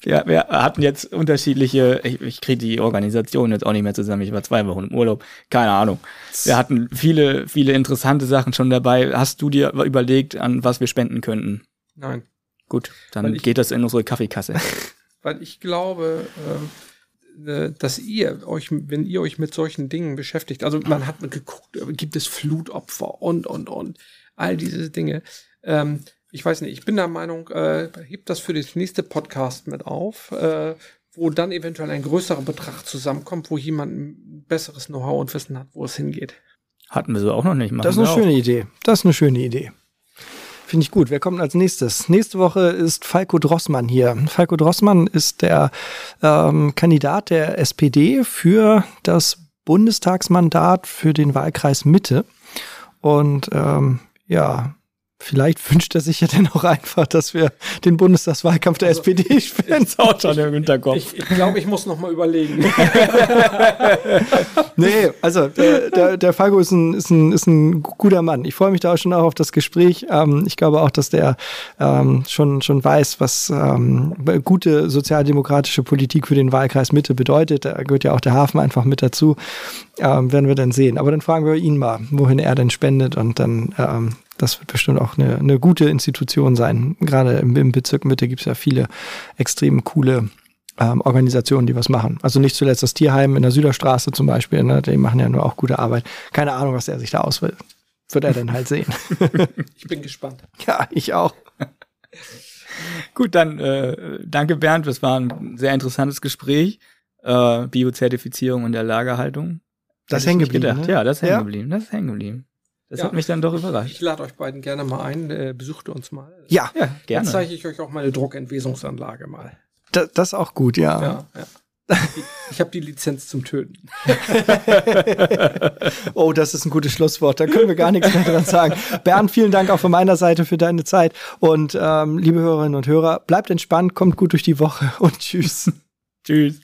Ja, wir hatten jetzt unterschiedliche, ich, ich kriege die Organisation jetzt auch nicht mehr zusammen, ich war zwei Wochen im Urlaub, keine Ahnung. Wir hatten viele, viele interessante Sachen schon dabei. Hast du dir überlegt, an was wir spenden könnten? Nein. Gut, dann ich, geht das in unsere Kaffeekasse. (laughs) Weil ich glaube, äh, dass ihr euch, wenn ihr euch mit solchen Dingen beschäftigt, also man hat geguckt, gibt es Flutopfer und, und, und, all diese Dinge. Ähm, ich weiß nicht, ich bin der Meinung, äh, hebt das für das nächste Podcast mit auf, äh, wo dann eventuell ein größerer Betrag zusammenkommt, wo jemand ein besseres Know-how und Wissen hat, wo es hingeht. Hatten wir so auch noch nicht. Machen das ist eine schöne Idee. Das ist eine schöne Idee. Finde ich gut. Wer kommt als nächstes? Nächste Woche ist Falco Drossmann hier. Falco Drossmann ist der ähm, Kandidat der SPD für das Bundestagsmandat für den Wahlkreis Mitte. Und ähm, ja, Vielleicht wünscht er sich ja dann auch einfach, dass wir den Bundestagswahlkampf der also, SPD spielen. auch schon im Hinterkopf. Ich, ich glaube, ich muss noch mal überlegen. (laughs) nee, also der, der, der Falco ist ein, ist, ein, ist ein guter Mann. Ich freue mich da auch schon auch auf das Gespräch. Ähm, ich glaube auch, dass der ähm, schon, schon weiß, was ähm, gute sozialdemokratische Politik für den Wahlkreis Mitte bedeutet. Da gehört ja auch der Hafen einfach mit dazu. Ähm, werden wir dann sehen. Aber dann fragen wir ihn mal, wohin er denn spendet und dann ähm, das wird bestimmt auch eine, eine gute Institution sein. Gerade im, im Bezirk Mitte gibt es ja viele extrem coole ähm, Organisationen, die was machen. Also nicht zuletzt das Tierheim in der Süderstraße zum Beispiel, ne? die machen ja nur auch gute Arbeit. Keine Ahnung, was er sich da auswählt. Wird er dann halt sehen. (laughs) ich bin gespannt. (laughs) Ja, ich auch. (laughs) Gut, dann äh, danke Bernd, das war ein sehr interessantes Gespräch. Äh, Biozertifizierung und der Lagerhaltung. Das hängen geblieben. Ne? Ja, das hängen geblieben. Das ist hängen geblieben. Das ja, hat mich dann doch überrascht. Ich lade euch beiden gerne mal ein, äh, besucht uns mal. Ja, ja gerne. Dann zeige ich euch auch meine Druckentwesungsanlage mal. Da, das ist auch gut, ja. Ja, ja. Ich habe die Lizenz zum Töten. (laughs) oh, das ist ein gutes Schlusswort. Da können wir gar nichts mehr dran sagen. Bernd, vielen Dank auch von meiner Seite für deine Zeit. Und ähm, liebe Hörerinnen und Hörer, bleibt entspannt, kommt gut durch die Woche und tschüss. tschüss.